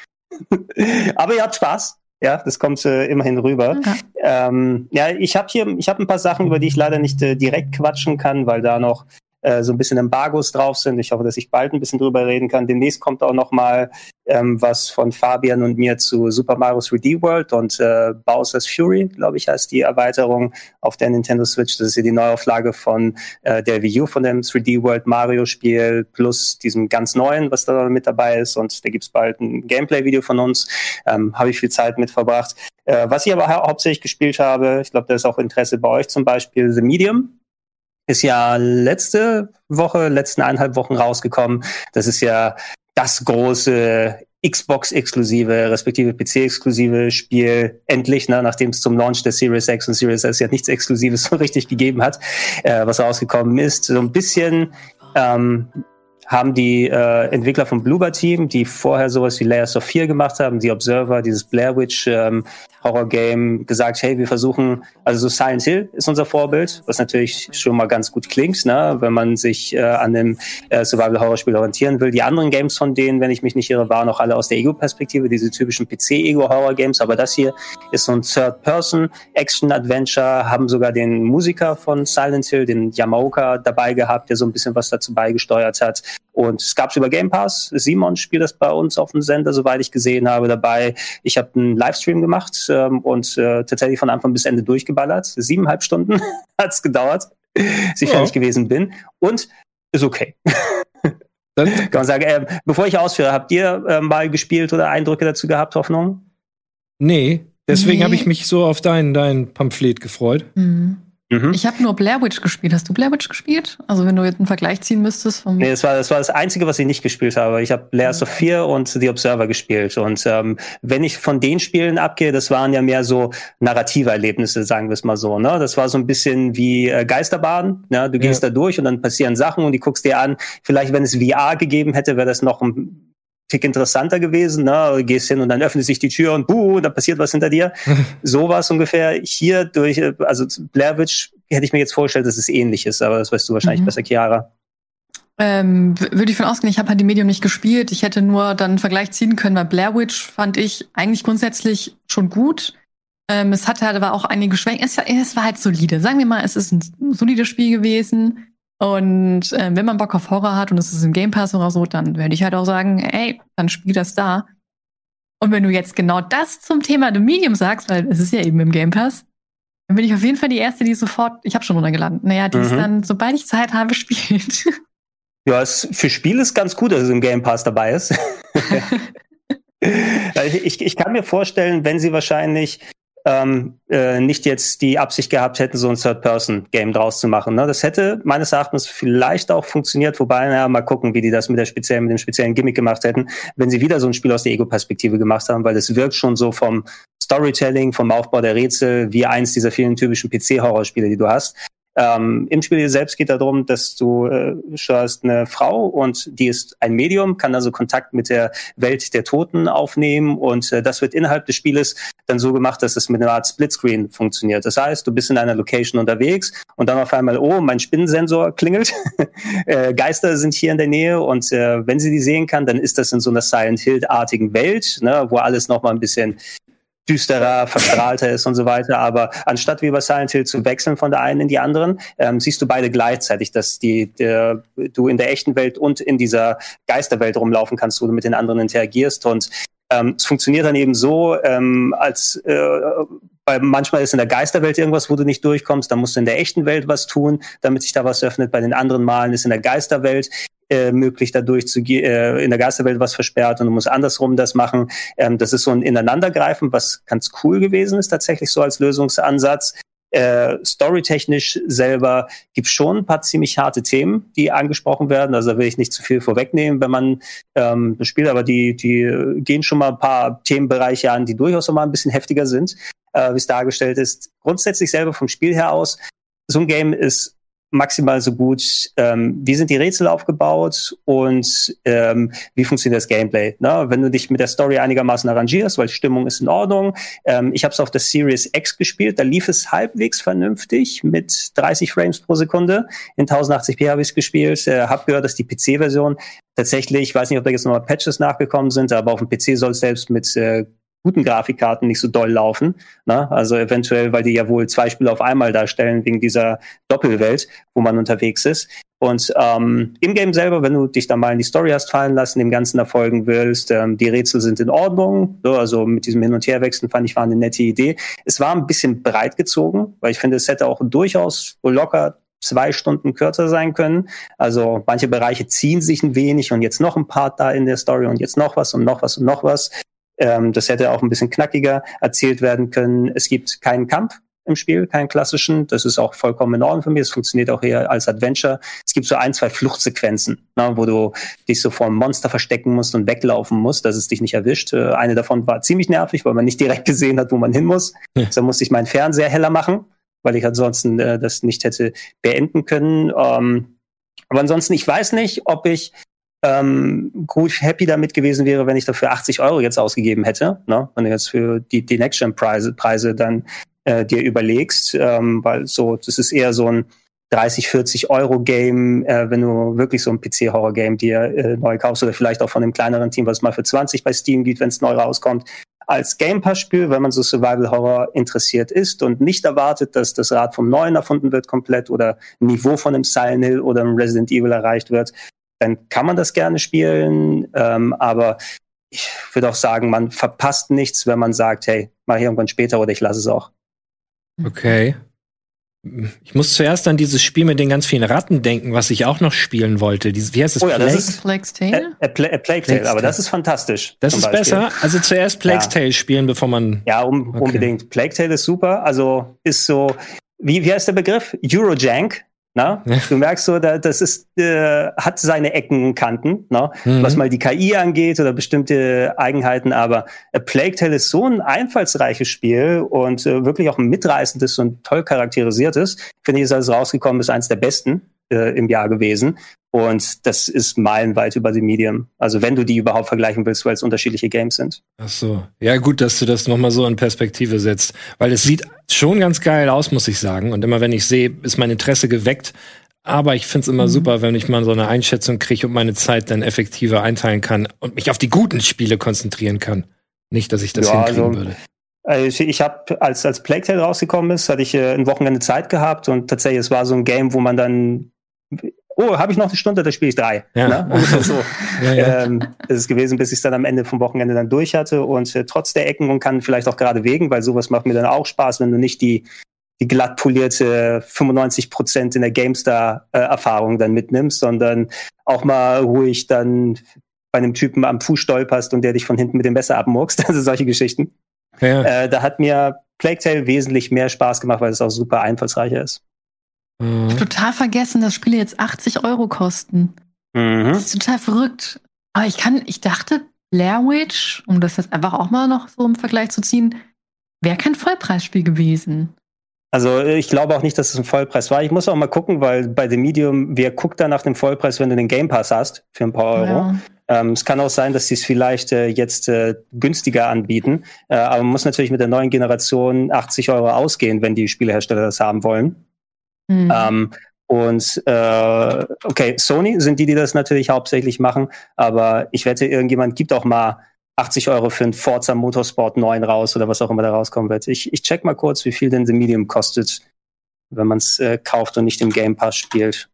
aber ihr habt Spaß. Ja, das kommt äh, immerhin rüber. Okay. Ähm, ja, ich habe hier, ich habe ein paar Sachen, über die ich leider nicht äh, direkt quatschen kann, weil da noch äh, so ein bisschen Embargos drauf sind. Ich hoffe, dass ich bald ein bisschen drüber reden kann. Demnächst kommt auch noch mal ähm, was von Fabian und mir zu Super Mario 3D World und äh, Bowser's Fury, glaube ich, heißt die Erweiterung auf der Nintendo Switch. Das ist ja die Neuauflage von äh, der Wii U von dem 3D World Mario Spiel plus diesem ganz neuen, was da mit dabei ist. Und da gibt's bald ein Gameplay-Video von uns. Ähm, Habe ich viel Zeit mit verbracht. Äh, was ich aber hau hauptsächlich gespielt habe, ich glaube, da ist auch Interesse bei euch zum Beispiel, The Medium ist ja letzte Woche, letzten eineinhalb Wochen rausgekommen. Das ist ja das große Xbox-exklusive, respektive PC-exklusive Spiel endlich, ne, nachdem es zum Launch der Series X und Series S ja nichts Exklusives so richtig gegeben hat, äh, was rausgekommen ist. So ein bisschen ähm, haben die äh, Entwickler vom Bloober Team, die vorher sowas wie Layers of Fear gemacht haben, die Observer, dieses Blair Witch ähm, Horror Game, gesagt, hey, wir versuchen, also so Silent Hill ist unser Vorbild, was natürlich schon mal ganz gut klingt, ne, wenn man sich äh, an dem äh, Survival Horror Spiel orientieren will. Die anderen Games von denen, wenn ich mich nicht irre, waren auch alle aus der Ego-Perspektive, diese typischen PC-Ego-Horror-Games, aber das hier ist so ein Third-Person-Action-Adventure, haben sogar den Musiker von Silent Hill, den Yamaoka, dabei gehabt, der so ein bisschen was dazu beigesteuert hat. Und es gab es über Game Pass. Simon spielt das bei uns auf dem Sender, soweit ich gesehen habe, dabei. Ich habe einen Livestream gemacht ähm, und äh, tatsächlich von Anfang bis Ende durchgeballert. Siebeneinhalb Stunden hat es gedauert, bis ich ja. fertig gewesen bin. Und ist okay. Dann kann man sagen, äh, bevor ich ausführe, habt ihr äh, mal gespielt oder Eindrücke dazu gehabt, Hoffnung? Nee, deswegen nee. habe ich mich so auf dein, dein Pamphlet gefreut. Mhm. Mhm. Ich habe nur Blair Witch gespielt. Hast du Blair Witch gespielt? Also wenn du jetzt einen Vergleich ziehen müsstest vom. Nee, das war das, war das Einzige, was ich nicht gespielt habe. Ich habe Layers of Fear und The Observer gespielt. Und ähm, wenn ich von den Spielen abgehe, das waren ja mehr so narrative Erlebnisse, sagen wir es mal so. Ne? Das war so ein bisschen wie äh, Geisterbahn. Ne? Du gehst ja. da durch und dann passieren Sachen und die guckst dir an. Vielleicht, wenn es VR gegeben hätte, wäre das noch ein Tick interessanter gewesen. Ne? Du gehst hin und dann öffnet sich die Tür und buh, da passiert was hinter dir. so war es ungefähr. Hier durch, also Blair Witch hätte ich mir jetzt vorgestellt, dass es ähnlich ist, aber das weißt du wahrscheinlich mhm. besser, Chiara. Ähm, würde ich von ausgehen, ich habe halt die Medium nicht gespielt. Ich hätte nur dann einen Vergleich ziehen können, weil Blair Witch fand ich eigentlich grundsätzlich schon gut. Ähm, es hatte halt aber auch einige Schwächen. Es, es war halt solide. Sagen wir mal, es ist ein solides Spiel gewesen. Und äh, wenn man Bock auf Horror hat und es ist im Game Pass oder so, dann würde ich halt auch sagen, ey, dann spiel das da. Und wenn du jetzt genau das zum Thema The Medium sagst, weil es ist ja eben im Game Pass, dann bin ich auf jeden Fall die Erste, die sofort, ich habe schon runtergeladen, naja, die mhm. ist dann, sobald ich Zeit habe, spielt. Ja, es, für Spiel ist ganz gut, dass es im Game Pass dabei ist. ich, ich kann mir vorstellen, wenn sie wahrscheinlich ähm, äh, nicht jetzt die Absicht gehabt hätten, so ein Third-Person-Game draus zu machen. Ne? Das hätte meines Erachtens vielleicht auch funktioniert, wobei, naja, mal gucken, wie die das mit der speziellen, mit dem speziellen Gimmick gemacht hätten, wenn sie wieder so ein Spiel aus der Ego-Perspektive gemacht haben, weil es wirkt schon so vom Storytelling, vom Aufbau der Rätsel, wie eins dieser vielen typischen PC-Horrorspiele, die du hast. Ähm, Im Spiel selbst geht darum, dass du äh, hast eine Frau und die ist ein Medium, kann also Kontakt mit der Welt der Toten aufnehmen und äh, das wird innerhalb des Spieles dann so gemacht, dass es mit einer Art Splitscreen funktioniert. Das heißt, du bist in einer Location unterwegs und dann auf einmal, oh, mein Spinnensensor klingelt, äh, Geister sind hier in der Nähe und äh, wenn sie die sehen kann, dann ist das in so einer Silent Hill-artigen Welt, ne, wo alles nochmal ein bisschen düsterer, verstrahlter ist und so weiter. Aber anstatt wie bei Silent Hill zu wechseln von der einen in die anderen, ähm, siehst du beide gleichzeitig, dass die, der, du in der echten Welt und in dieser Geisterwelt rumlaufen kannst, wo du mit den anderen interagierst. Und ähm, es funktioniert dann eben so, ähm, als äh, weil manchmal ist in der Geisterwelt irgendwas, wo du nicht durchkommst, dann musst du in der echten Welt was tun, damit sich da was öffnet. Bei den anderen Malen ist in der Geisterwelt äh, möglich, da durchzugehen, äh, in der Geisterwelt was versperrt und du musst andersrum das machen. Ähm, das ist so ein Ineinandergreifen, was ganz cool gewesen ist, tatsächlich so als Lösungsansatz. Äh, storytechnisch selber gibt schon ein paar ziemlich harte Themen, die angesprochen werden. Also da will ich nicht zu viel vorwegnehmen, wenn man ähm, spielt, aber die, die gehen schon mal ein paar Themenbereiche an, die durchaus noch mal ein bisschen heftiger sind, äh, wie es dargestellt ist. Grundsätzlich selber vom Spiel her aus, so ein Game ist maximal so gut, ähm, wie sind die Rätsel aufgebaut und ähm, wie funktioniert das Gameplay. Ne? Wenn du dich mit der Story einigermaßen arrangierst, weil Stimmung ist in Ordnung. Ähm, ich habe es auf der Series X gespielt, da lief es halbwegs vernünftig mit 30 Frames pro Sekunde. In 1080p habe ich es gespielt. Äh, hab gehört, dass die PC-Version tatsächlich, ich weiß nicht, ob da jetzt nochmal Patches nachgekommen sind, aber auf dem PC soll es selbst mit äh, guten Grafikkarten nicht so doll laufen. Ne? Also eventuell, weil die ja wohl zwei Spiele auf einmal darstellen, wegen dieser Doppelwelt, wo man unterwegs ist. Und ähm, im Game selber, wenn du dich da mal in die Story hast fallen lassen, dem Ganzen erfolgen willst, ähm, die Rätsel sind in Ordnung. So, also mit diesem Hin- und Herwechseln fand ich war eine nette Idee. Es war ein bisschen breit gezogen, weil ich finde, es hätte auch durchaus locker zwei Stunden kürzer sein können. Also manche Bereiche ziehen sich ein wenig und jetzt noch ein Part da in der Story und jetzt noch was und noch was und noch was. Ähm, das hätte auch ein bisschen knackiger erzählt werden können. Es gibt keinen Kampf im Spiel, keinen klassischen. Das ist auch vollkommen in Ordnung für mich. Es funktioniert auch eher als Adventure. Es gibt so ein, zwei Fluchtsequenzen, ne, wo du dich so vor einem Monster verstecken musst und weglaufen musst, dass es dich nicht erwischt. Äh, eine davon war ziemlich nervig, weil man nicht direkt gesehen hat, wo man hin muss. Ja. So musste ich meinen Fernseher heller machen, weil ich ansonsten äh, das nicht hätte beenden können. Ähm, aber ansonsten, ich weiß nicht, ob ich ähm, gut happy damit gewesen wäre, wenn ich dafür 80 Euro jetzt ausgegeben hätte, ne? wenn du jetzt für die, die Next-Gen-Preise Preise dann äh, dir überlegst, ähm, weil so, das ist eher so ein 30, 40 Euro Game, äh, wenn du wirklich so ein PC-Horror-Game dir äh, neu kaufst oder vielleicht auch von einem kleineren Team, was mal für 20 bei Steam geht, wenn es neu rauskommt. Als Game Pass-Spiel, wenn man so Survival-Horror interessiert ist und nicht erwartet, dass das Rad vom Neuen erfunden wird komplett oder Niveau von einem Silent Hill oder einem Resident Evil erreicht wird, dann kann man das gerne spielen. Ähm, aber ich würde auch sagen, man verpasst nichts, wenn man sagt, hey, mach ich irgendwann später oder ich lasse es auch. Okay. Ich muss zuerst an dieses Spiel mit den ganz vielen Ratten denken, was ich auch noch spielen wollte. Dieses, wie heißt das? Oh ja, Plague? das ist Plague's Tale? A, a, Pla a Plague Tale, aber das ist fantastisch. Das ist Beispiel. besser. Also zuerst Plague's ja. Tale spielen, bevor man. Ja, um, okay. unbedingt. Plague Tale ist super. Also ist so, wie, wie heißt der Begriff? Eurojank. Na? Ja. Du merkst so, da, das ist, äh, hat seine Ecken und Kanten, na? Mhm. was mal die KI angeht oder bestimmte Eigenheiten, aber A Plague Tale ist so ein einfallsreiches Spiel und äh, wirklich auch ein mitreißendes und toll charakterisiertes. Finde ich, ist alles rausgekommen, ist eins der besten äh, im Jahr gewesen. Und das ist meilenweit über die Medium. Also wenn du die überhaupt vergleichen willst, weil es unterschiedliche Games sind. Ach so. Ja, gut, dass du das nochmal so in Perspektive setzt. Weil es sieht schon ganz geil aus, muss ich sagen. Und immer wenn ich sehe, ist mein Interesse geweckt. Aber ich finde es immer mhm. super, wenn ich mal so eine Einschätzung kriege und meine Zeit dann effektiver einteilen kann und mich auf die guten Spiele konzentrieren kann. Nicht, dass ich das ja, hinkriegen also, würde. Also ich habe, als, als Plague Tale rausgekommen ist, hatte ich äh, ein Wochenende Zeit gehabt und tatsächlich, es war so ein Game, wo man dann oh, habe ich noch eine Stunde, da spiele ich drei. Ja. Ne? Ungefähr so. ja, ja. Ähm, das ist gewesen, bis ich es dann am Ende vom Wochenende dann durch hatte und äh, trotz der Ecken und kann vielleicht auch gerade wegen, weil sowas macht mir dann auch Spaß, wenn du nicht die die glatt polierte 95 Prozent in der GameStar-Erfahrung äh, dann mitnimmst, sondern auch mal ruhig dann bei einem Typen am Fuß stolperst und der dich von hinten mit dem Messer abmurkst. Also solche Geschichten. Ja. Äh, da hat mir Plague Tale wesentlich mehr Spaß gemacht, weil es auch super einfallsreicher ist. Mhm. Total vergessen, dass Spiele jetzt 80 Euro kosten. Mhm. Das ist total verrückt. Aber ich kann, ich dachte, Blair Witch, um das jetzt einfach auch mal noch so im Vergleich zu ziehen, wäre kein Vollpreisspiel gewesen. Also ich glaube auch nicht, dass es ein Vollpreis war. Ich muss auch mal gucken, weil bei dem Medium, wer guckt da nach dem Vollpreis, wenn du den Game Pass hast für ein paar Euro? Ja. Ähm, es kann auch sein, dass sie es vielleicht äh, jetzt äh, günstiger anbieten. Äh, aber man muss natürlich mit der neuen Generation 80 Euro ausgehen, wenn die Spielehersteller das haben wollen. Mhm. Ähm, und äh, okay, Sony sind die, die das natürlich hauptsächlich machen, aber ich wette, irgendjemand gibt auch mal 80 Euro für einen Forza Motorsport 9 raus oder was auch immer da rauskommen wird. Ich, ich check mal kurz, wie viel denn The Medium kostet, wenn man es äh, kauft und nicht im Game Pass spielt.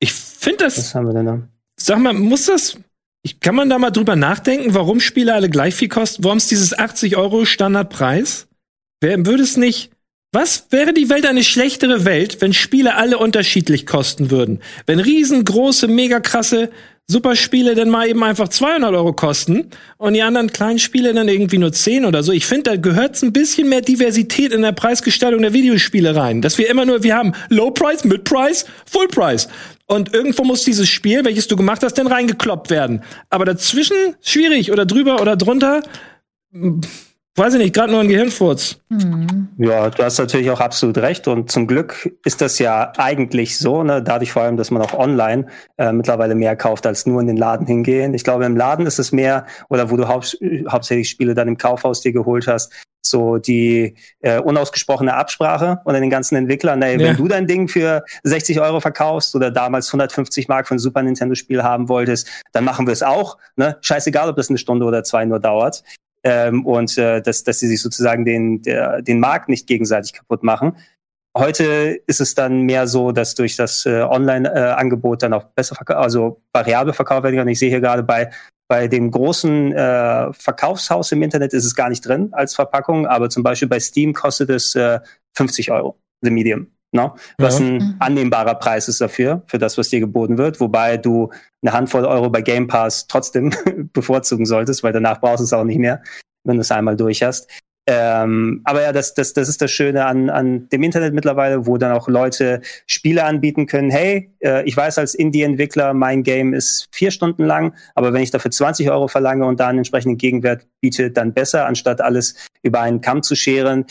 Ich finde das. Was haben wir denn da? Sag mal, muss das. Ich, kann man da mal drüber nachdenken, warum Spiele alle gleich viel kosten? Warum ist dieses 80 Euro Standardpreis? Wer würde es nicht was wäre die Welt eine schlechtere Welt, wenn Spiele alle unterschiedlich kosten würden? Wenn riesengroße, mega krasse Superspiele dann mal eben einfach 200 Euro kosten und die anderen kleinen Spiele dann irgendwie nur 10 oder so. Ich finde, da gehört ein bisschen mehr Diversität in der Preisgestaltung der Videospiele rein. Dass wir immer nur, wir haben Low Price, Mid Price, Full Price. Und irgendwo muss dieses Spiel, welches du gemacht hast, dann reingekloppt werden. Aber dazwischen schwierig oder drüber oder drunter weiß ich nicht, gerade nur ein Gehirnfurz. Hm. Ja, du hast natürlich auch absolut recht. Und zum Glück ist das ja eigentlich so, ne? dadurch vor allem, dass man auch online äh, mittlerweile mehr kauft, als nur in den Laden hingehen. Ich glaube, im Laden ist es mehr, oder wo du hau hauptsächlich Spiele dann im Kaufhaus dir geholt hast, so die äh, unausgesprochene Absprache unter den ganzen Entwicklern. Ey, ja. wenn du dein Ding für 60 Euro verkaufst oder damals 150 Mark für ein Super Nintendo Spiel haben wolltest, dann machen wir es auch. Ne? Scheißegal, ob das eine Stunde oder zwei nur dauert ähm, und äh, dass, dass sie sich sozusagen den, der, den Markt nicht gegenseitig kaputt machen. Heute ist es dann mehr so, dass durch das äh, Online-Angebot dann auch besser also variabel verkauft werden kann. Ich sehe hier gerade bei bei dem großen äh, Verkaufshaus im Internet ist es gar nicht drin als Verpackung, aber zum Beispiel bei Steam kostet es äh, 50 Euro, the medium. No? Ne? Was ja. ein mhm. annehmbarer Preis ist dafür, für das, was dir geboten wird, wobei du eine Handvoll Euro bei Game Pass trotzdem bevorzugen solltest, weil danach brauchst du es auch nicht mehr, wenn du es einmal durch hast. Ähm, aber ja, das, das, das ist das Schöne an, an dem Internet mittlerweile, wo dann auch Leute Spiele anbieten können. Hey, äh, ich weiß als Indie-Entwickler, mein Game ist vier Stunden lang, aber wenn ich dafür 20 Euro verlange und da einen entsprechenden Gegenwert biete, dann besser, anstatt alles über einen Kamm zu scheren.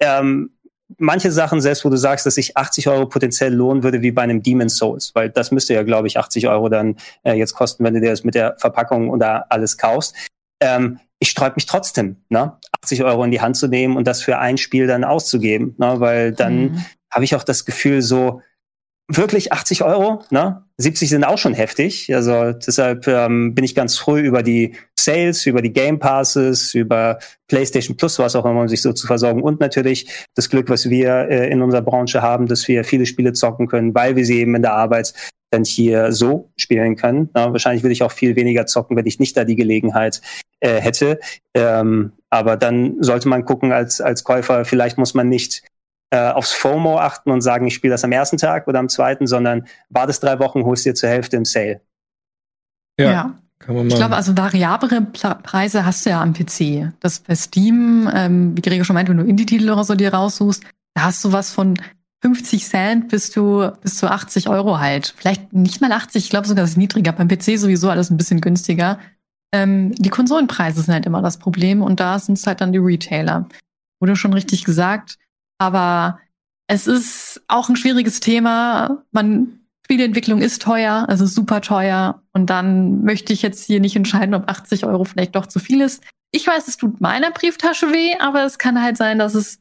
Ähm, manche Sachen, selbst wo du sagst, dass sich 80 Euro potenziell lohnen würde, wie bei einem Demon Souls, weil das müsste ja, glaube ich, 80 Euro dann äh, jetzt kosten, wenn du dir das mit der Verpackung und da alles kaufst. Ähm, ich sträub mich trotzdem, ne? 80 Euro in die Hand zu nehmen und das für ein Spiel dann auszugeben, ne? weil dann mhm. habe ich auch das Gefühl, so, wirklich 80 Euro, ne? 70 sind auch schon heftig. Also deshalb ähm, bin ich ganz früh über die Sales, über die Game Passes, über PlayStation Plus, was auch immer, um sich so zu versorgen. Und natürlich das Glück, was wir äh, in unserer Branche haben, dass wir viele Spiele zocken können, weil wir sie eben in der Arbeit dann hier so spielen können. Ja, wahrscheinlich würde ich auch viel weniger zocken, wenn ich nicht da die Gelegenheit äh, hätte. Ähm, aber dann sollte man gucken als, als Käufer, vielleicht muss man nicht äh, aufs FOMO achten und sagen, ich spiele das am ersten Tag oder am zweiten, sondern wartest drei Wochen, holst dir zur Hälfte im Sale. Ja. ja. Ich glaube, also variablere Preise hast du ja am PC. Das bei Steam, ähm, wie Gregor schon meinte, wenn du Indie-Titel oder so dir raussuchst, da hast du was von 50 Cent bis zu, bis zu 80 Euro halt. Vielleicht nicht mal 80, ich glaube sogar das ist niedriger. Beim PC sowieso alles ein bisschen günstiger. Ähm, die Konsolenpreise sind halt immer das Problem und da sind es halt dann die Retailer. Wurde schon richtig gesagt. Aber es ist auch ein schwieriges Thema. Man, Spieleentwicklung ist teuer, also super teuer. Und dann möchte ich jetzt hier nicht entscheiden, ob 80 Euro vielleicht doch zu viel ist. Ich weiß, es tut meiner Brieftasche weh, aber es kann halt sein, dass es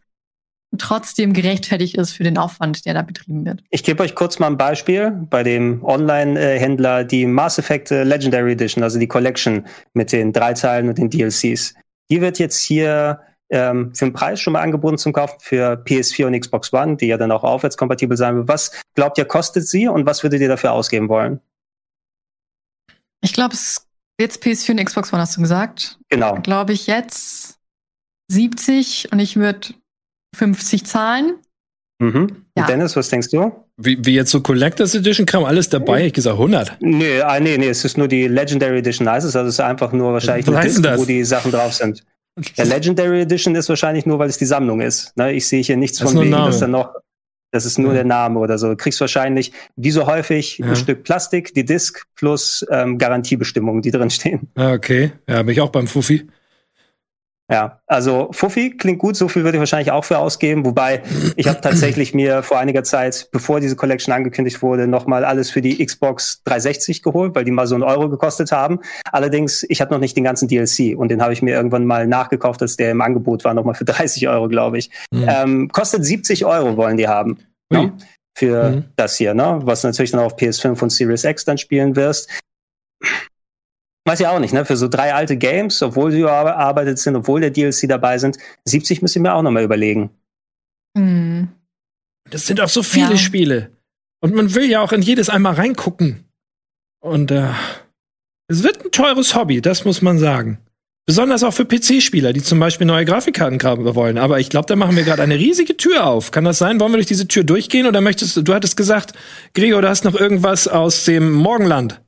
trotzdem gerechtfertigt ist für den Aufwand, der da betrieben wird. Ich gebe euch kurz mal ein Beispiel bei dem Online-Händler, die Mass Effect Legendary Edition, also die Collection mit den drei Teilen und den DLCs. Die wird jetzt hier ähm, für den Preis schon mal angeboten zum Kaufen für PS4 und Xbox One, die ja dann auch aufwärtskompatibel sein wird. Was glaubt ihr, kostet sie und was würdet ihr dafür ausgeben wollen? Ich glaube, es jetzt PS4 und Xbox One hast du gesagt. Genau. Glaube ich jetzt 70 und ich würde 50 zahlen. Mhm. Ja. Dennis, was denkst du? Wie, wie jetzt so Collectors Edition kam alles dabei? Ich gesagt 100. Nee, ah, nee, nee, es ist nur die Legendary Edition heißt es, also es ist einfach nur wahrscheinlich Disc, wo die Sachen drauf sind. Der Legendary Edition ist wahrscheinlich nur, weil es die Sammlung ist. Ne? Ich sehe hier nichts das von wegen, dass da noch, das ist nur ja. der Name oder so. Du kriegst wahrscheinlich, wie so häufig, ja. ein Stück Plastik, die Disc plus ähm, Garantiebestimmungen, die drin stehen. Ah, okay. Ja, bin ich auch beim Fuffi. Ja, also Fuffi klingt gut, so viel würde ich wahrscheinlich auch für ausgeben, wobei ich habe tatsächlich mir vor einiger Zeit, bevor diese Collection angekündigt wurde, nochmal alles für die Xbox 360 geholt, weil die mal so einen Euro gekostet haben. Allerdings, ich habe noch nicht den ganzen DLC und den habe ich mir irgendwann mal nachgekauft, als der im Angebot war, nochmal für 30 Euro, glaube ich. Mhm. Ähm, kostet 70 Euro wollen die haben. Ne? Für mhm. das hier, ne? Was natürlich dann auf PS5 und Series X dann spielen wirst. Weiß ich auch nicht, ne? Für so drei alte Games, obwohl sie überarbeitet sind, obwohl der DLC dabei sind, 70 müssen ich mir auch nochmal überlegen. Mhm. Das sind auch so viele ja. Spiele. Und man will ja auch in jedes einmal reingucken. Und äh, es wird ein teures Hobby, das muss man sagen. Besonders auch für PC-Spieler, die zum Beispiel neue Grafikkarten graben wollen. Aber ich glaube, da machen wir gerade eine riesige Tür auf. Kann das sein? Wollen wir durch diese Tür durchgehen? Oder möchtest du, du hattest gesagt, Gregor, du hast noch irgendwas aus dem Morgenland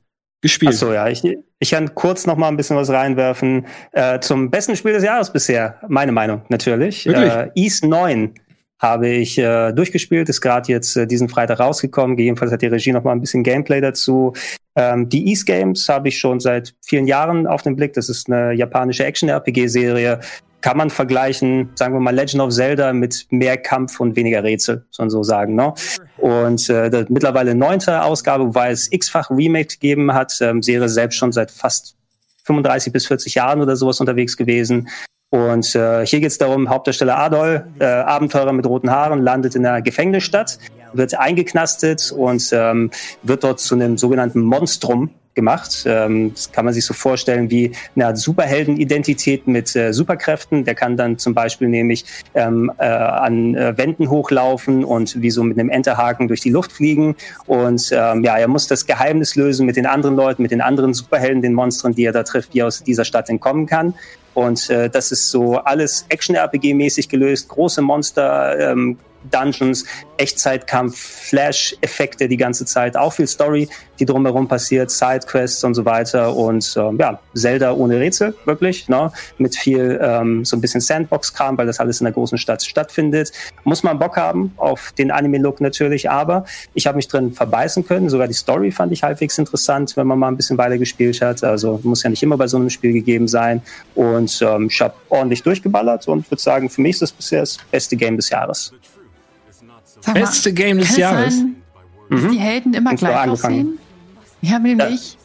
gespielt. Ach so, ja. Ich, ich kann kurz noch mal ein bisschen was reinwerfen. Äh, zum besten Spiel des Jahres bisher, meine Meinung natürlich. Äh, East 9 habe ich äh, durchgespielt, ist gerade jetzt äh, diesen Freitag rausgekommen. Jedenfalls hat die Regie noch mal ein bisschen Gameplay dazu. Ähm, die East Games habe ich schon seit vielen Jahren auf dem Blick. Das ist eine japanische Action-RPG-Serie. Kann man vergleichen, sagen wir mal, Legend of Zelda mit mehr Kampf und weniger Rätsel, soll so sagen. Ne? Und äh, mittlerweile neunte Ausgabe, weil es x-fach Remake gegeben hat, ähm, Serie selbst schon seit fast 35 bis 40 Jahren oder sowas unterwegs gewesen. Und äh, hier geht es darum, Hauptdarsteller Adol, äh, Abenteurer mit roten Haaren, landet in einer Gefängnisstadt, wird eingeknastet und ähm, wird dort zu einem sogenannten Monstrum gemacht. Ähm, das kann man sich so vorstellen wie eine Art Superheldenidentität mit äh, Superkräften. Der kann dann zum Beispiel nämlich ähm, äh, an äh, Wänden hochlaufen und wie so mit einem Enterhaken durch die Luft fliegen. Und ähm, ja, er muss das Geheimnis lösen mit den anderen Leuten, mit den anderen Superhelden, den Monstern, die er da trifft, wie er aus dieser Stadt entkommen kann. Und äh, das ist so alles Action-RPG-mäßig gelöst, große Monster, ähm, Dungeons, Echtzeitkampf, Flash-Effekte die ganze Zeit, auch viel Story, die drumherum passiert, Sidequests und so weiter. Und ähm, ja, Zelda ohne Rätsel, wirklich, ne? mit viel ähm, so ein bisschen Sandbox-Kram, weil das alles in der großen Stadt stattfindet. Muss man Bock haben auf den Anime-Look natürlich, aber ich habe mich drin verbeißen können, sogar die Story fand ich halbwegs interessant, wenn man mal ein bisschen weiter gespielt hat, also muss ja nicht immer bei so einem Spiel gegeben sein. Und ähm, ich habe ordentlich durchgeballert und würde sagen, für mich ist das bisher das beste Game des Jahres. Mal, Beste Game des Jahres. Sein, mhm. die Helden immer Und gleich aussehen? Ich habe nämlich. Ja.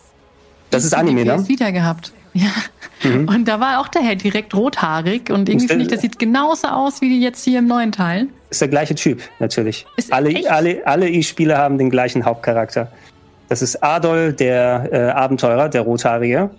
Das ist Anime, ne? wieder gehabt. Ja. Mhm. Und da war auch der Held direkt rothaarig und irgendwie finde ich, das sieht genauso aus wie jetzt hier im neuen Teil. Ist der gleiche Typ, natürlich. Ist alle, alle, alle E-Spieler haben den gleichen Hauptcharakter. Das ist Adol, der äh, Abenteurer, der Rothaarige,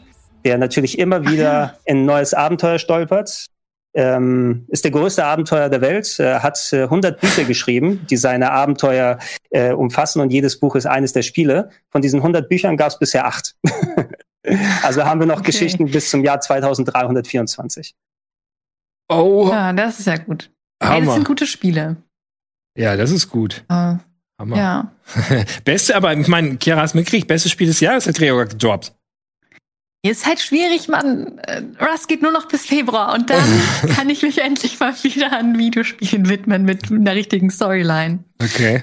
der natürlich immer wieder in ein neues Abenteuer stolpert ähm, ist der größte Abenteuer der Welt, äh, hat äh, 100 Bücher geschrieben, die seine Abenteuer äh, umfassen und jedes Buch ist eines der Spiele. Von diesen 100 Büchern gab es bisher acht. also haben wir noch okay. Geschichten bis zum Jahr 2324. Oh. Ja, das ist ja gut. Hammer. Hey, das sind gute Spiele. Ja, das ist gut. Uh, Hammer. Ja. Beste, aber ich meine, Chiara hast mitgekriegt, bestes Spiel des Jahres hat Gregor gedroppt. Ist halt schwierig, man. Äh, Rust geht nur noch bis Februar und dann kann ich mich endlich mal wieder an Videospielen widmen mit einer richtigen Storyline. Okay.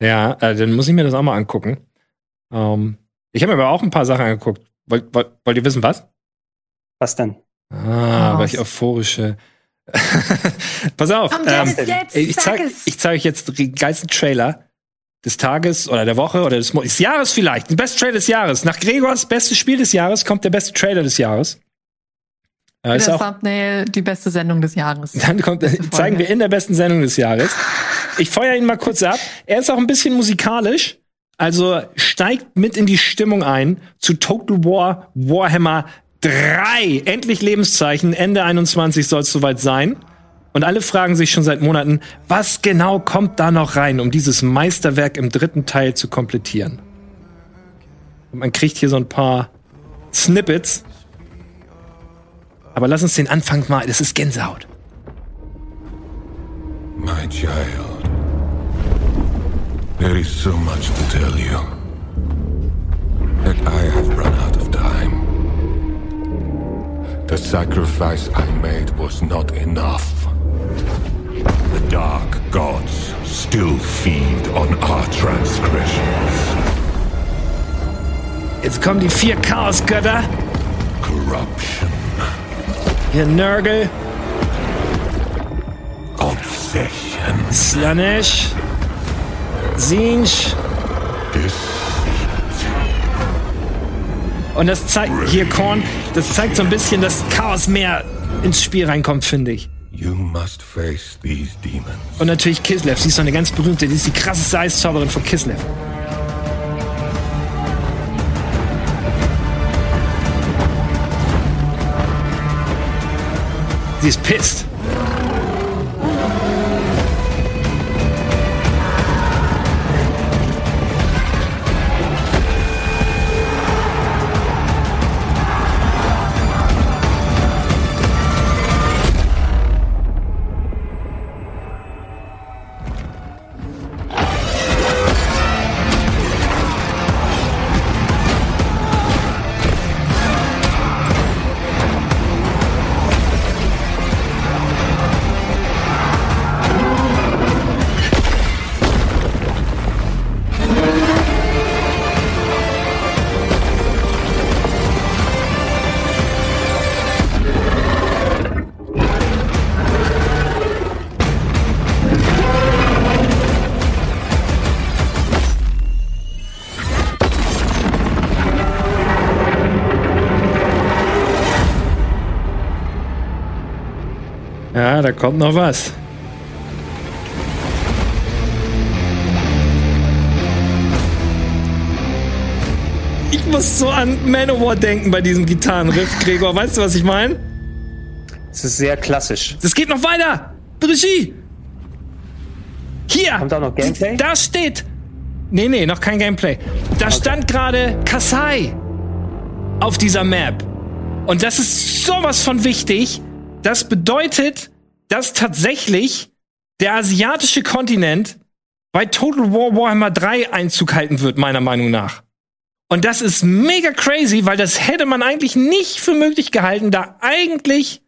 Ja, äh, dann muss ich mir das auch mal angucken. Ähm, ich habe mir aber auch ein paar Sachen angeguckt. Wollt, wollt, wollt ihr wissen, was? Was denn? Ah, oh, welche euphorische. Pass auf. Ähm, ich zeige ich zeig euch jetzt den geilsten Trailer des Tages oder der Woche oder des, des Jahres vielleicht. Der beste Trailer des Jahres. Nach Gregors bestes Spiel des Jahres kommt der beste Trailer des Jahres. Äh, ist auch, Thumbnail die beste Sendung des Jahres. Dann kommt, zeigen wir in der besten Sendung des Jahres. Ich feuer ihn mal kurz ab. Er ist auch ein bisschen musikalisch. Also steigt mit in die Stimmung ein zu Total War Warhammer 3. Endlich Lebenszeichen. Ende 21 soll es soweit sein. Und alle fragen sich schon seit Monaten, was genau kommt da noch rein, um dieses Meisterwerk im dritten Teil zu komplettieren. Und man kriegt hier so ein paar Snippets. Aber lass uns den Anfang mal, das ist Gänsehaut. My child, there is so much to tell you. That I have run out of time. The sacrifice I made was not enough. The dark gods still feed on our transgressions. Jetzt kommen die vier Chaosgötter. Corruption. Ihr Nörgel. Obsession. Slanesh. Zinch. Und das zeigt, hier Korn, das zeigt so ein bisschen, dass Chaos mehr ins Spiel reinkommt, finde ich. Und natürlich Kislev, sie ist so eine ganz berühmte, die ist die krasseste Eiszauberin von Kislev. Sie ist pissed. Da kommt noch was. Ich muss so an Manowar denken bei diesem Gitarrenriff, Gregor. Weißt du, was ich meine? Es ist sehr klassisch. Es geht noch weiter. Regie. Hier. Kommt auch noch Gameplay? Da steht. Nee, nee, noch kein Gameplay. Da stand gerade Kasai auf dieser Map. Und das ist sowas von wichtig. Das bedeutet, dass tatsächlich der asiatische Kontinent bei Total War Warhammer 3 Einzug halten wird, meiner Meinung nach. Und das ist mega crazy, weil das hätte man eigentlich nicht für möglich gehalten, da eigentlich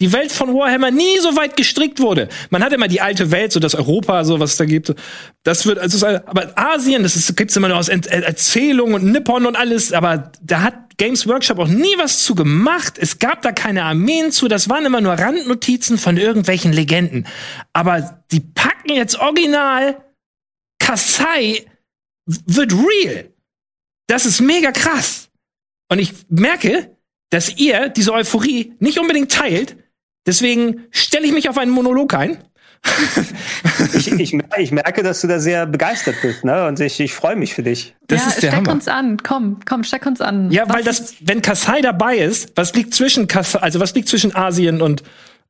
die Welt von Warhammer nie so weit gestrickt wurde. Man hat immer die alte Welt, so das Europa, so was da gibt. Das wird, also, aber Asien, das ist, gibt's immer nur aus Erzählungen und Nippon und alles, aber da hat Games Workshop auch nie was zu gemacht. Es gab da keine Armeen zu, das waren immer nur Randnotizen von irgendwelchen Legenden. Aber die packen jetzt original Kasai wird real. Das ist mega krass. Und ich merke, dass ihr diese Euphorie nicht unbedingt teilt. Deswegen stelle ich mich auf einen Monolog ein. ich, ich, ich, merke, dass du da sehr begeistert bist, ne? Und ich, ich freue mich für dich. Das ja, ist der steck Hammer. uns an, komm, komm, steck uns an. Ja, was weil das, wenn Kasai dabei ist, was liegt zwischen Kasai, also was liegt zwischen Asien und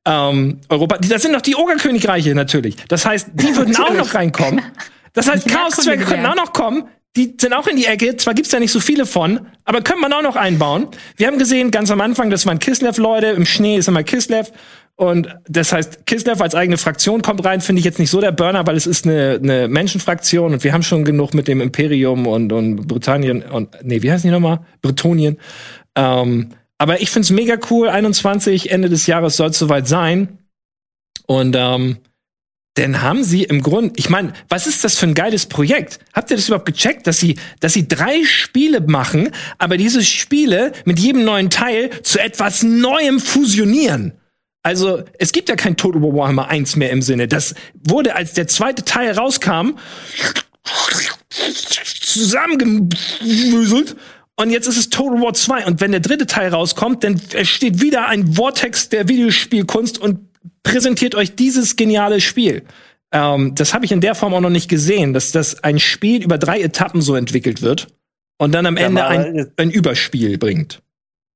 ähm, Europa? Das sind noch die Ogerkönigreiche natürlich. Das heißt, die würden auch noch reinkommen. Das heißt, Chaoszwerge könnten auch noch kommen die sind auch in die Ecke. Zwar gibt's da nicht so viele von, aber könnte man auch noch einbauen. Wir haben gesehen, ganz am Anfang, das waren Kislev-Leute. Im Schnee ist immer Kislev. Und das heißt, Kislev als eigene Fraktion kommt rein, finde ich jetzt nicht so der Burner, weil es ist eine, eine Menschenfraktion und wir haben schon genug mit dem Imperium und, und Britannien und, nee, wie heißen die nochmal? Bretonien. Ähm, aber ich find's mega cool. 21, Ende des Jahres soll soweit sein. Und ähm, denn haben sie im Grunde, ich meine, was ist das für ein geiles Projekt? Habt ihr das überhaupt gecheckt, dass sie, dass sie drei Spiele machen, aber diese Spiele mit jedem neuen Teil zu etwas Neuem fusionieren? Also, es gibt ja kein Total War Warhammer 1 mehr im Sinne. Das wurde, als der zweite Teil rauskam, zusammengemüselt. Und jetzt ist es Total War 2. Und wenn der dritte Teil rauskommt, dann entsteht wieder ein Vortex der Videospielkunst und präsentiert euch dieses geniale Spiel. Ähm, das habe ich in der Form auch noch nicht gesehen, dass das ein Spiel über drei Etappen so entwickelt wird und dann am Ende ein, ein Überspiel bringt.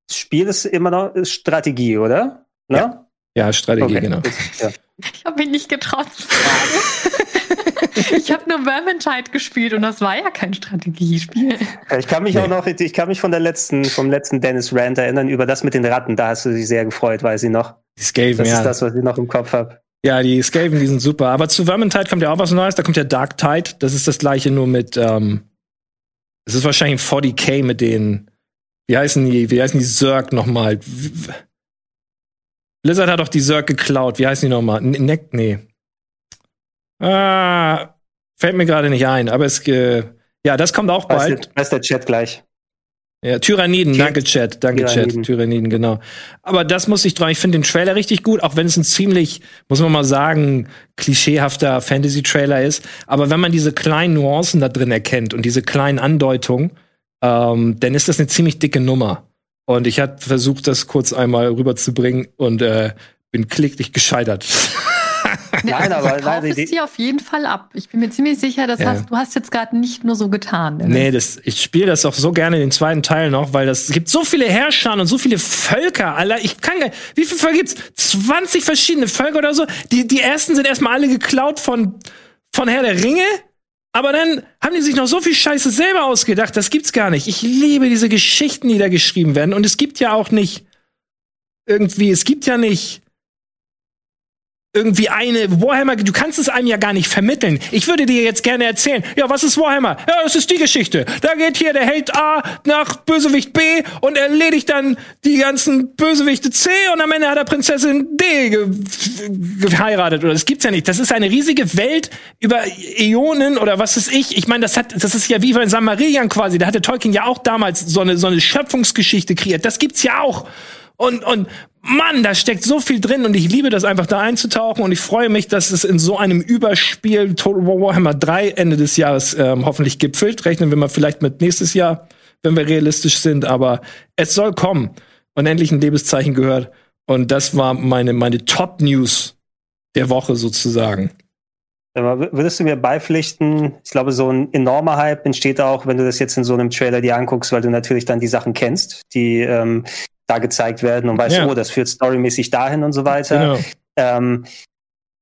Das Spiel ist immer noch Strategie, oder? Ne? Ja. ja, Strategie, okay. genau. Ja. Ich habe mich nicht getraut zu fragen. ich habe nur Vermintide gespielt und das war ja kein Strategiespiel. Ich kann mich nee. auch noch, ich kann mich von der letzten, vom letzten Dennis Rand erinnern über das mit den Ratten. Da hast du dich sehr gefreut, weiß ich noch. Die Skaven, das ja. ist das, was ich noch im Kopf habe. Ja, die Skaven, die sind super. Aber zu Vermintide kommt ja auch was Neues. Da kommt ja Dark Tide. Das ist das gleiche nur mit, ähm, es ist wahrscheinlich 40k mit den, wie heißen die, wie heißen die Zerg nochmal? Blizzard hat doch die Zerg geklaut. Wie heißen die nochmal? Ne, nee. Ah, fällt mir gerade nicht ein, aber es, äh, ja, das kommt auch bald. Weiß der, der Chat gleich. Ja, Tyranniden, Ty danke Chat, danke Tyranniden. Chat, Tyranniden, genau. Aber das muss ich dran, ich finde den Trailer richtig gut, auch wenn es ein ziemlich, muss man mal sagen, klischeehafter Fantasy-Trailer ist. Aber wenn man diese kleinen Nuancen da drin erkennt und diese kleinen Andeutungen, ähm, dann ist das eine ziemlich dicke Nummer. Und ich habe versucht, das kurz einmal rüberzubringen und äh, bin kläglich gescheitert. Nein, aber also nein, es dir auf jeden Fall ab. Ich bin mir ziemlich sicher, das ja. hast, du hast jetzt gerade nicht nur so getan. Ne? Nee, das, ich spiele das auch so gerne den zweiten Teil noch, weil das es gibt so viele Herrscher und so viele Völker. Alter, ich kann gar, wie viele Völker gibt's? 20 verschiedene Völker oder so. Die, die ersten sind erstmal alle geklaut von, von Herr der Ringe. Aber dann haben die sich noch so viel Scheiße selber ausgedacht. Das gibt's gar nicht. Ich liebe diese Geschichten, die da geschrieben werden. Und es gibt ja auch nicht irgendwie, es gibt ja nicht irgendwie eine Warhammer, du kannst es einem ja gar nicht vermitteln. Ich würde dir jetzt gerne erzählen, ja, was ist Warhammer? Ja, das ist die Geschichte. Da geht hier der Held A nach Bösewicht B und erledigt dann die ganzen Bösewichte C und am Ende hat er Prinzessin D ge geheiratet. Oder das gibt's ja nicht. Das ist eine riesige Welt über Äonen oder was ist ich. Ich meine, das hat, das ist ja wie bei Samarian quasi. Da hatte Tolkien ja auch damals so eine, so eine Schöpfungsgeschichte kreiert. Das gibt's ja auch. Und, und Mann, da steckt so viel drin und ich liebe das einfach da einzutauchen und ich freue mich, dass es in so einem Überspiel Total War Warhammer 3 Ende des Jahres ähm, hoffentlich gipfelt. Rechnen wir mal vielleicht mit nächstes Jahr, wenn wir realistisch sind, aber es soll kommen und endlich ein Lebenszeichen gehört. Und das war meine, meine Top News der Woche sozusagen. Würdest du mir beipflichten, ich glaube, so ein enormer Hype entsteht auch, wenn du das jetzt in so einem Trailer dir anguckst, weil du natürlich dann die Sachen kennst, die ähm, da gezeigt werden und weißt, ja. oh, das führt storymäßig dahin und so weiter. Genau. Ähm,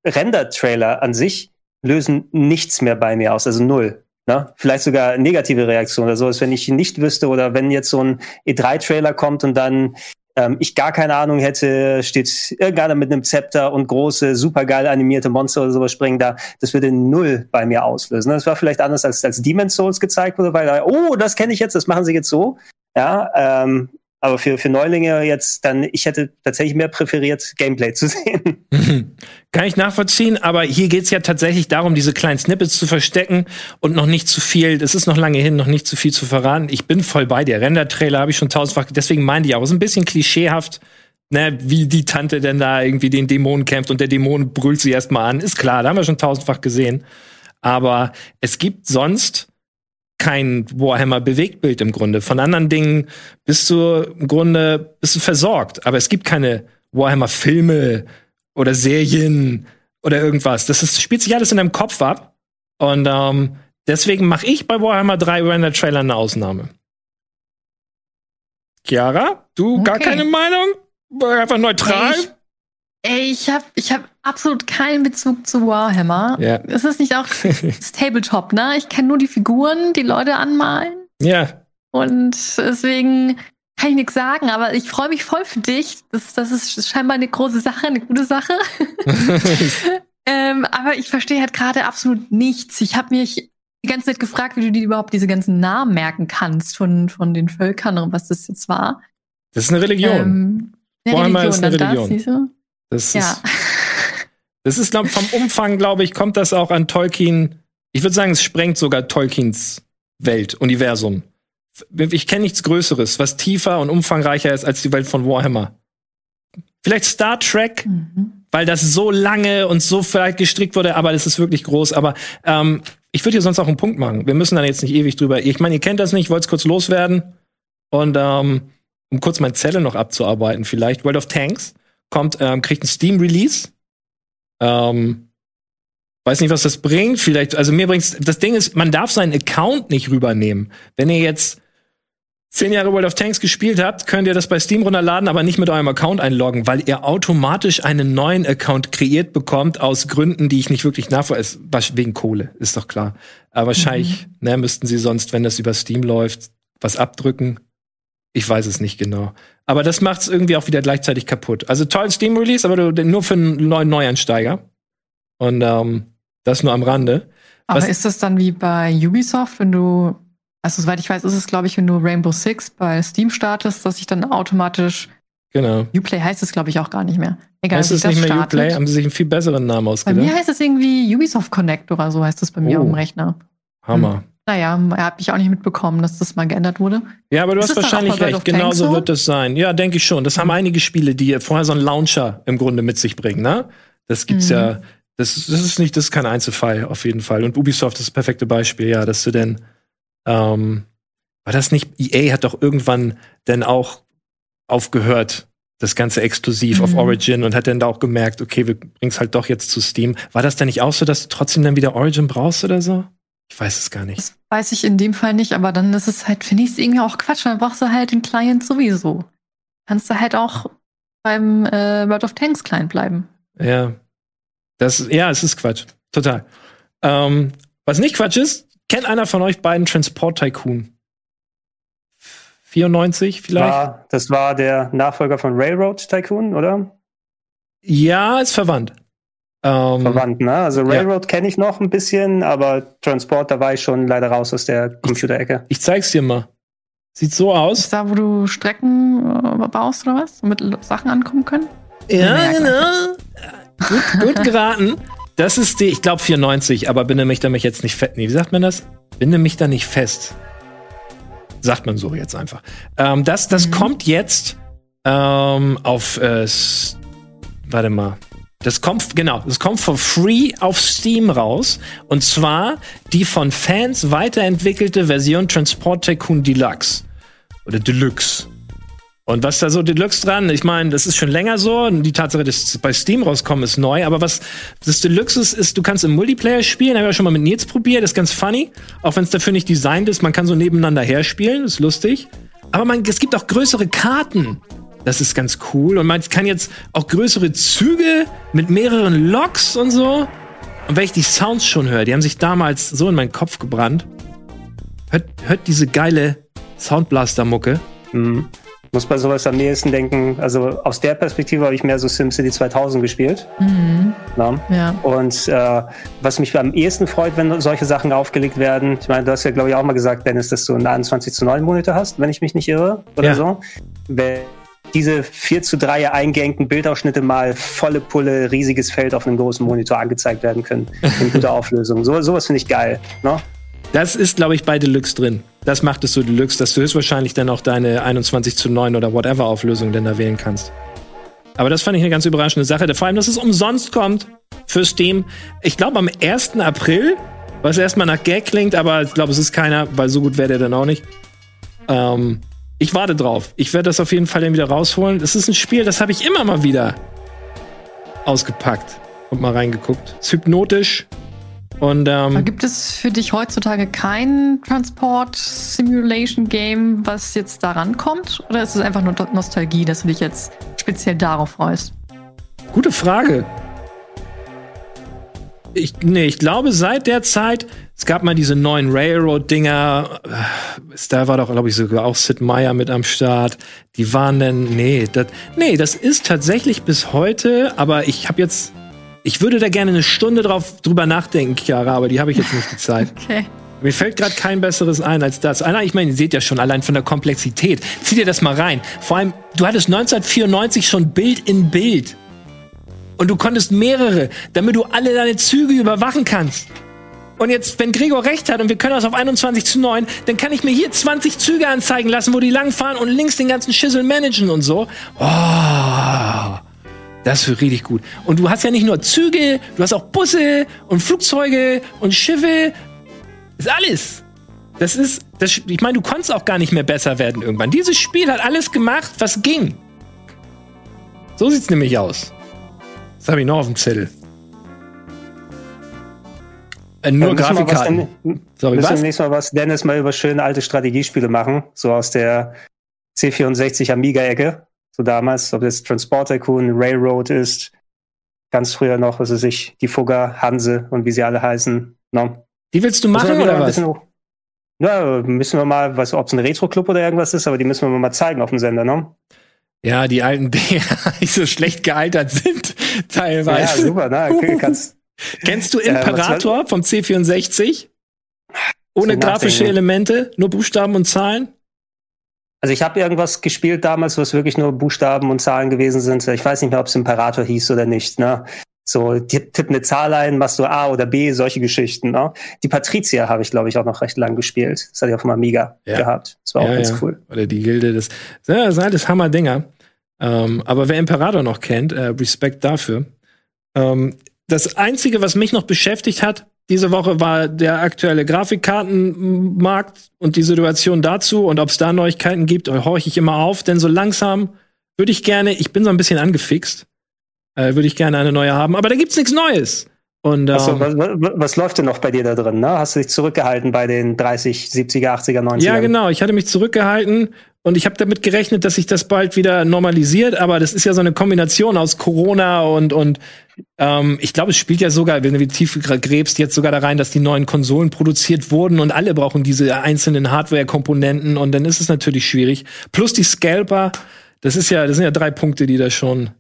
Render-Trailer an sich lösen nichts mehr bei mir aus, also null. Ne? Vielleicht sogar negative Reaktionen oder sowas, wenn ich nicht wüsste oder wenn jetzt so ein E3-Trailer kommt und dann ähm, ich gar keine Ahnung hätte, steht irgendeiner mit einem Zepter und große, supergeil animierte Monster oder sowas springen da, das würde null bei mir auslösen. Das war vielleicht anders, als, als Demon's Souls gezeigt wurde, weil, oh, das kenne ich jetzt, das machen sie jetzt so. Ja, ähm, aber für, für Neulinge jetzt dann, ich hätte tatsächlich mehr präferiert, Gameplay zu sehen. Kann ich nachvollziehen, aber hier geht's ja tatsächlich darum, diese kleinen Snippets zu verstecken und noch nicht zu viel, das ist noch lange hin, noch nicht zu viel zu verraten. Ich bin voll bei dir. Render-Trailer habe ich schon tausendfach, deswegen meinte ich auch, ist ein bisschen klischeehaft, ne, wie die Tante denn da irgendwie den Dämonen kämpft und der Dämon brüllt sie erstmal an. Ist klar, da haben wir schon tausendfach gesehen. Aber es gibt sonst kein Warhammer-Bewegtbild im Grunde. Von anderen Dingen bist du im Grunde bist du versorgt. Aber es gibt keine Warhammer-Filme oder Serien oder irgendwas. Das ist, spielt sich alles in deinem Kopf ab. Und ähm, deswegen mache ich bei Warhammer 3 Render-Trailer eine Ausnahme. Chiara, du okay. gar keine Meinung? Einfach neutral? Ich Ey, ich habe ich hab absolut keinen Bezug zu Warhammer. Ja. Ist das nicht auch das Tabletop, ne? Ich kenne nur die Figuren, die Leute anmalen. Ja. Und deswegen kann ich nichts sagen, aber ich freue mich voll für dich. Das, das ist scheinbar eine große Sache, eine gute Sache. ähm, aber ich verstehe halt gerade absolut nichts. Ich habe mich die ganze Zeit gefragt, wie du dir überhaupt diese ganzen Namen merken kannst von, von den Völkern und was das jetzt war. Das ist eine Religion. Ähm, eine Warhammer Religion, ist eine Religion. Das, das ja. ist, das ist glaub, vom Umfang, glaube ich, kommt das auch an Tolkien. Ich würde sagen, es sprengt sogar Tolkiens Welt, Universum. Ich kenne nichts Größeres, was tiefer und umfangreicher ist als die Welt von Warhammer. Vielleicht Star Trek, mhm. weil das so lange und so vielleicht gestrickt wurde, aber das ist wirklich groß. Aber ähm, ich würde hier sonst auch einen Punkt machen. Wir müssen dann jetzt nicht ewig drüber. Ich meine, ihr kennt das nicht, ich wollte es kurz loswerden. Und ähm, um kurz mein Zettel noch abzuarbeiten, vielleicht World of Tanks kommt, ähm, kriegt ein Steam-Release. Ähm, weiß nicht, was das bringt. Vielleicht, also mir bringt's. Das Ding ist, man darf seinen Account nicht rübernehmen. Wenn ihr jetzt zehn Jahre World of Tanks gespielt habt, könnt ihr das bei Steam runterladen, aber nicht mit eurem Account einloggen, weil ihr automatisch einen neuen Account kreiert bekommt aus Gründen, die ich nicht wirklich nachvollziehe. Wegen Kohle, ist doch klar. Aber wahrscheinlich mhm. ne, müssten sie sonst, wenn das über Steam läuft, was abdrücken. Ich weiß es nicht genau. Aber das macht es irgendwie auch wieder gleichzeitig kaputt. Also toll Steam-Release, aber nur für einen neuen Neueinsteiger. Und ähm, das nur am Rande. Aber Was ist das dann wie bei Ubisoft, wenn du, also soweit ich weiß, ist es, glaube ich, wenn du Rainbow Six bei Steam startest, dass sich dann automatisch Genau. Uplay heißt es, glaube ich, auch gar nicht mehr. Egal, heißt es nicht mehr startet. Uplay? Haben sie sich einen viel besseren Namen ausgedacht? Bei mir heißt es irgendwie Ubisoft Connect oder so heißt es bei mir oh. auf dem Rechner. Hammer. Hm. Naja, habe ich auch nicht mitbekommen, dass das mal geändert wurde. Ja, aber du ist hast wahrscheinlich recht. Genauso wird es sein. Ja, denke ich schon. Das mhm. haben einige Spiele, die vorher so einen Launcher im Grunde mit sich bringen, ne? Das gibt's mhm. ja. Das, das ist nicht, das ist kein Einzelfall auf jeden Fall. Und Ubisoft ist das perfekte Beispiel, ja, dass du denn, ähm, war das nicht, EA hat doch irgendwann denn auch aufgehört, das Ganze exklusiv mhm. auf Origin und hat dann da auch gemerkt, okay, wir bringen's halt doch jetzt zu Steam. War das denn nicht auch so, dass du trotzdem dann wieder Origin brauchst oder so? Ich weiß es gar nicht. Das weiß ich in dem Fall nicht, aber dann ist es halt, finde ich es irgendwie auch Quatsch. Dann brauchst du halt den Client sowieso. Kannst du halt auch beim äh, World of Tanks Client bleiben. Ja. Das, ja, es ist Quatsch. Total. Ähm, was nicht Quatsch ist, kennt einer von euch beiden Transport Tycoon? 94 vielleicht? War, das war der Nachfolger von Railroad Tycoon, oder? Ja, ist verwandt. Ähm, Verwandt, ne? Also Railroad ja. kenne ich noch ein bisschen, aber Transport, da war ich schon leider raus aus der Computerecke. Ich, ich zeig's dir mal. Sieht so aus. Ist da, wo du Strecken äh, baust oder was? Mit Sachen ankommen können? Ja, ja genau. gut, gut geraten. Das ist die, ich glaube 94, aber binde mich da mich jetzt nicht fest. Nee, wie sagt man das? Binde mich da nicht fest. Sagt man so jetzt einfach. Ähm, das das mhm. kommt jetzt ähm, auf, äh, warte mal, das kommt, genau, das kommt for free auf Steam raus. Und zwar die von Fans weiterentwickelte Version Transport Tycoon Deluxe. Oder Deluxe. Und was da so Deluxe dran, ich meine, das ist schon länger so. Die Tatsache, dass es bei Steam rauskommen, ist neu. Aber was das Deluxe ist, ist, du kannst im Multiplayer spielen. Habe ich auch schon mal mit Nils probiert. Das ist ganz funny. Auch wenn es dafür nicht designt ist. Man kann so nebeneinander herspielen. Ist lustig. Aber man, es gibt auch größere Karten. Das ist ganz cool. Und man kann jetzt auch größere Züge mit mehreren Loks und so. Und wenn ich die Sounds schon höre, die haben sich damals so in meinen Kopf gebrannt. Hört, hört diese geile Soundblaster-Mucke. Mhm. Muss bei sowas am nächsten denken, also aus der Perspektive habe ich mehr so SimCity 2000 gespielt. Mhm. Ja. Und äh, was mich am ehesten freut, wenn solche Sachen aufgelegt werden, ich meine, du hast ja, glaube ich, auch mal gesagt, Dennis, dass du einen 21 zu 9 Monitor hast, wenn ich mich nicht irre oder Ja. so. Wenn diese 4 zu 3 eingehängten Bildausschnitte mal volle Pulle, riesiges Feld auf einem großen Monitor angezeigt werden können. In guter Auflösung. So, sowas finde ich geil. Ne? Das ist, glaube ich, bei Deluxe drin. Das macht es so Deluxe, dass du höchstwahrscheinlich dann auch deine 21 zu 9 oder whatever Auflösung denn da wählen kannst. Aber das fand ich eine ganz überraschende Sache. Vor allem, dass es umsonst kommt für Steam. Ich glaube, am 1. April, was erstmal nach Gag klingt, aber ich glaube, es ist keiner, weil so gut wäre der dann auch nicht. Ähm, ich warte drauf. Ich werde das auf jeden Fall dann wieder rausholen. Das ist ein Spiel, das habe ich immer mal wieder ausgepackt und mal reingeguckt. Ist hypnotisch. Und ähm, gibt es für dich heutzutage kein Transport-Simulation-Game, was jetzt daran kommt? Oder ist es einfach nur Nostalgie, dass du dich jetzt speziell darauf freust? Gute Frage. Ich, nee, ich glaube, seit der Zeit, es gab mal diese neuen Railroad-Dinger, äh, da war doch, glaube ich, sogar auch Sid Meier mit am Start. Die waren dann, nee, das, nee, das ist tatsächlich bis heute, aber ich habe jetzt, ich würde da gerne eine Stunde drauf, drüber nachdenken, Chiara, aber die habe ich jetzt nicht die Zeit. Okay. Mir fällt gerade kein besseres ein als das. Einer, ich meine, ihr seht ja schon allein von der Komplexität. Zieh dir das mal rein. Vor allem, du hattest 1994 schon Bild in Bild. Und du konntest mehrere, damit du alle deine Züge überwachen kannst. Und jetzt, wenn Gregor recht hat und wir können das auf 21 zu 9, dann kann ich mir hier 20 Züge anzeigen lassen, wo die langfahren und links den ganzen Schissel managen und so. Oh, das wird richtig gut. Und du hast ja nicht nur Züge, du hast auch Busse und Flugzeuge und Schiffe. Das ist alles. Das ist, das, ich meine, du konntest auch gar nicht mehr besser werden irgendwann. Dieses Spiel hat alles gemacht, was ging. So sieht's nämlich aus. Das habe ich noch auf dem Zettel. Äh, nur Äh, wir was Grafikkarten. denn- Sorry, Müssen wir was? nächstes Mal was, Dennis, mal über schöne alte Strategiespiele machen, so aus der C64 Amiga-Ecke, so damals, ob das Transport Tycoon, Railroad ist, ganz früher noch, was weiß ich, die Fugger, Hanse und wie sie alle heißen. No. Die willst du machen wir oder was? Ja, müssen wir mal, was, ob es ein Retro-Club oder irgendwas ist, aber die müssen wir mal zeigen auf dem Sender, ne? Ja, die alten Dinger, die so schlecht gealtert sind, Ja, teilweise. super, ne? Okay, kannst, Kennst du Äh, Imperator vom C64? Ohne grafische. Elemente, nur Buchstaben und Zahlen? Also ich habe irgendwas gespielt damals, was wirklich nur Buchstaben und Zahlen gewesen sind. Ich weiß nicht mehr, ob es Imperator hieß oder nicht. Ne? So tipp, tipp eine Zahl ein, machst du A oder B, solche Geschichten. Ne? Die Patricia habe ich, glaube ich, auch noch recht lang gespielt. Das hatte ich auf dem Amiga Ja. gehabt. Das war auch Ja, ganz ja. cool. Oder die Gilde, das, ja, das sind alles Hammer-Dinger. Ähm, aber wer Imperator noch kennt, äh, Respekt dafür. Ähm, das Einzige, was mich noch beschäftigt hat, diese Woche war der aktuelle Grafikkartenmarkt und die Situation dazu und ob es da Neuigkeiten gibt, horche ich immer auf, denn so langsam würde ich gerne, ich bin so ein bisschen angefixt, äh, würde ich gerne eine neue haben, aber da gibt's nichts Neues. Und ähm, Achso, was, was, läuft denn noch bei dir da drin? Ne? Hast du dich zurückgehalten bei den 30, 70er, 80er, 90er? Ja, genau. Ich hatte mich zurückgehalten und ich habe damit gerechnet, dass sich das bald wieder normalisiert. Aber das ist ja so eine Kombination aus Corona und und ähm, ich glaube, es spielt ja sogar, wenn du tief gräbst, jetzt sogar da rein, dass die neuen Konsolen produziert wurden und alle brauchen diese einzelnen Hardware-Komponenten und dann ist es natürlich schwierig. Plus die Scalper. Das ist ja, das sind ja drei Punkte, die da schon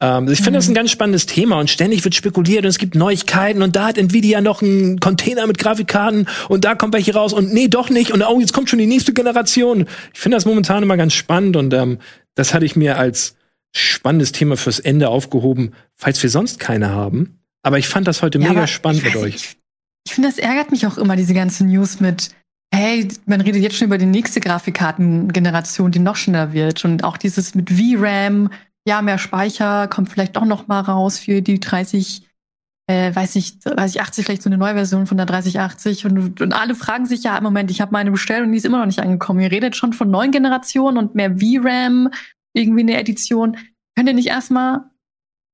ähm, ich finde das ein ganz spannendes Thema und ständig wird spekuliert und es gibt Neuigkeiten und da hat Nvidia noch einen Container mit Grafikkarten und da kommt welche raus und nee, doch nicht und oh, jetzt kommt schon die nächste Generation. Ich finde das momentan immer ganz spannend und ähm, das hatte ich mir als spannendes Thema fürs Ende aufgehoben, falls wir sonst keine haben. Aber ich fand das heute Ja, mega spannend mit euch. ich finde, das ärgert mich auch immer, diese ganzen News mit, hey, man redet jetzt schon über die nächste Grafikkartengeneration, die noch schneller wird. Und auch dieses mit VRAM, ja, mehr Speicher, kommt vielleicht doch noch mal raus für die 30 äh, weiß ich, 3080 vielleicht so eine neue Version von der 3080 und, und alle fragen sich ja, Moment, ich habe meine bestellt und die ist immer noch nicht angekommen. Ihr redet schon von neuen Generationen und mehr VRAM, irgendwie eine Edition. Könnt ihr nicht erstmal ein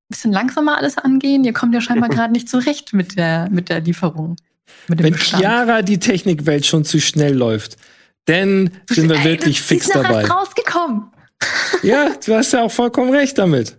bisschen langsamer alles angehen? Ihr kommt ja scheinbar gerade nicht zurecht mit der, mit der Lieferung. Mit Wenn Bestand. Chiara die Technikwelt schon zu schnell läuft, dann sind wir Ey, wirklich fix dabei. Erst rausgekommen. Ja, du hast ja auch vollkommen recht damit.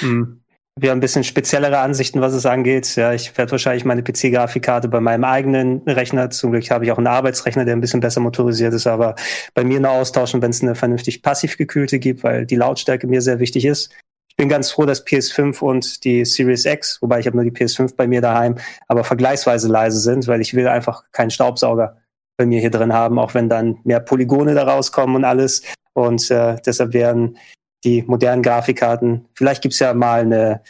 Hm wir haben ein bisschen speziellere Ansichten, was es angeht. Ja, ich werde wahrscheinlich meine PC-Grafikkarte bei meinem eigenen Rechner, zum Glück habe ich auch einen Arbeitsrechner, der ein bisschen besser motorisiert ist, aber bei mir nur austauschen, wenn es eine vernünftig passiv gekühlte gibt, weil die Lautstärke mir sehr wichtig ist. Ich bin ganz froh, dass PS5 und die Series X, wobei ich habe nur die PS5 bei mir daheim, aber vergleichsweise leise sind, weil ich will einfach keinen Staubsauger bei mir hier drin haben, auch wenn dann mehr Polygone da rauskommen und alles. Und äh, deshalb werden die modernen Grafikkarten. Vielleicht gibt's ja mal eine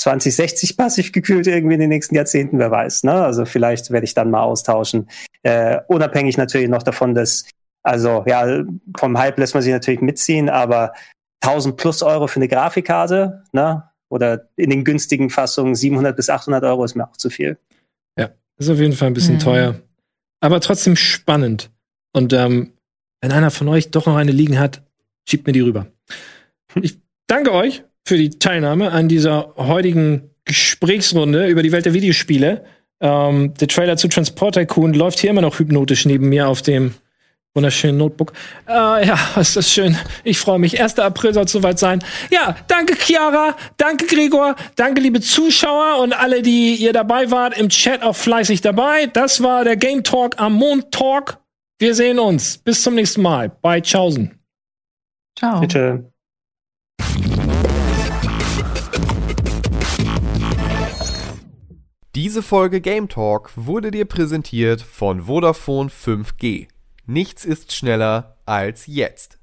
2060 passiv gekühlt irgendwie in den nächsten Jahrzehnten, wer weiß. Ne? Also vielleicht werde ich dann mal austauschen. Äh, unabhängig natürlich noch davon, dass, also ja, vom Hype lässt man sich natürlich mitziehen, aber 1000 plus Euro für eine Grafikkarte, ne? Oder in den günstigen Fassungen 700 bis 800 Euro ist mir auch zu viel. Ja, ist auf jeden Fall ein bisschen mhm. teuer. Aber trotzdem spannend. Und ähm, wenn einer von euch doch noch eine liegen hat, schiebt mir die rüber. Ich danke euch für die Teilnahme an dieser heutigen Gesprächsrunde über die Welt der Videospiele. Ähm, der Trailer zu Transport Tycoon läuft hier immer noch hypnotisch neben mir auf dem wunderschönen Notebook. Äh, ja, ist das schön. Ich freue mich. 1. April soll es soweit sein. Ja, danke Chiara, danke Gregor, danke liebe Zuschauer und alle, die ihr dabei wart, im Chat auch fleißig dabei. Das war der Game Talk am Mond Talk. Wir sehen uns. Bis zum nächsten Mal. Bye, Tschaußen. Ciao. Bitte. Diese Folge Game Talk wurde dir präsentiert von Vodafone 5G. Nichts ist schneller als jetzt.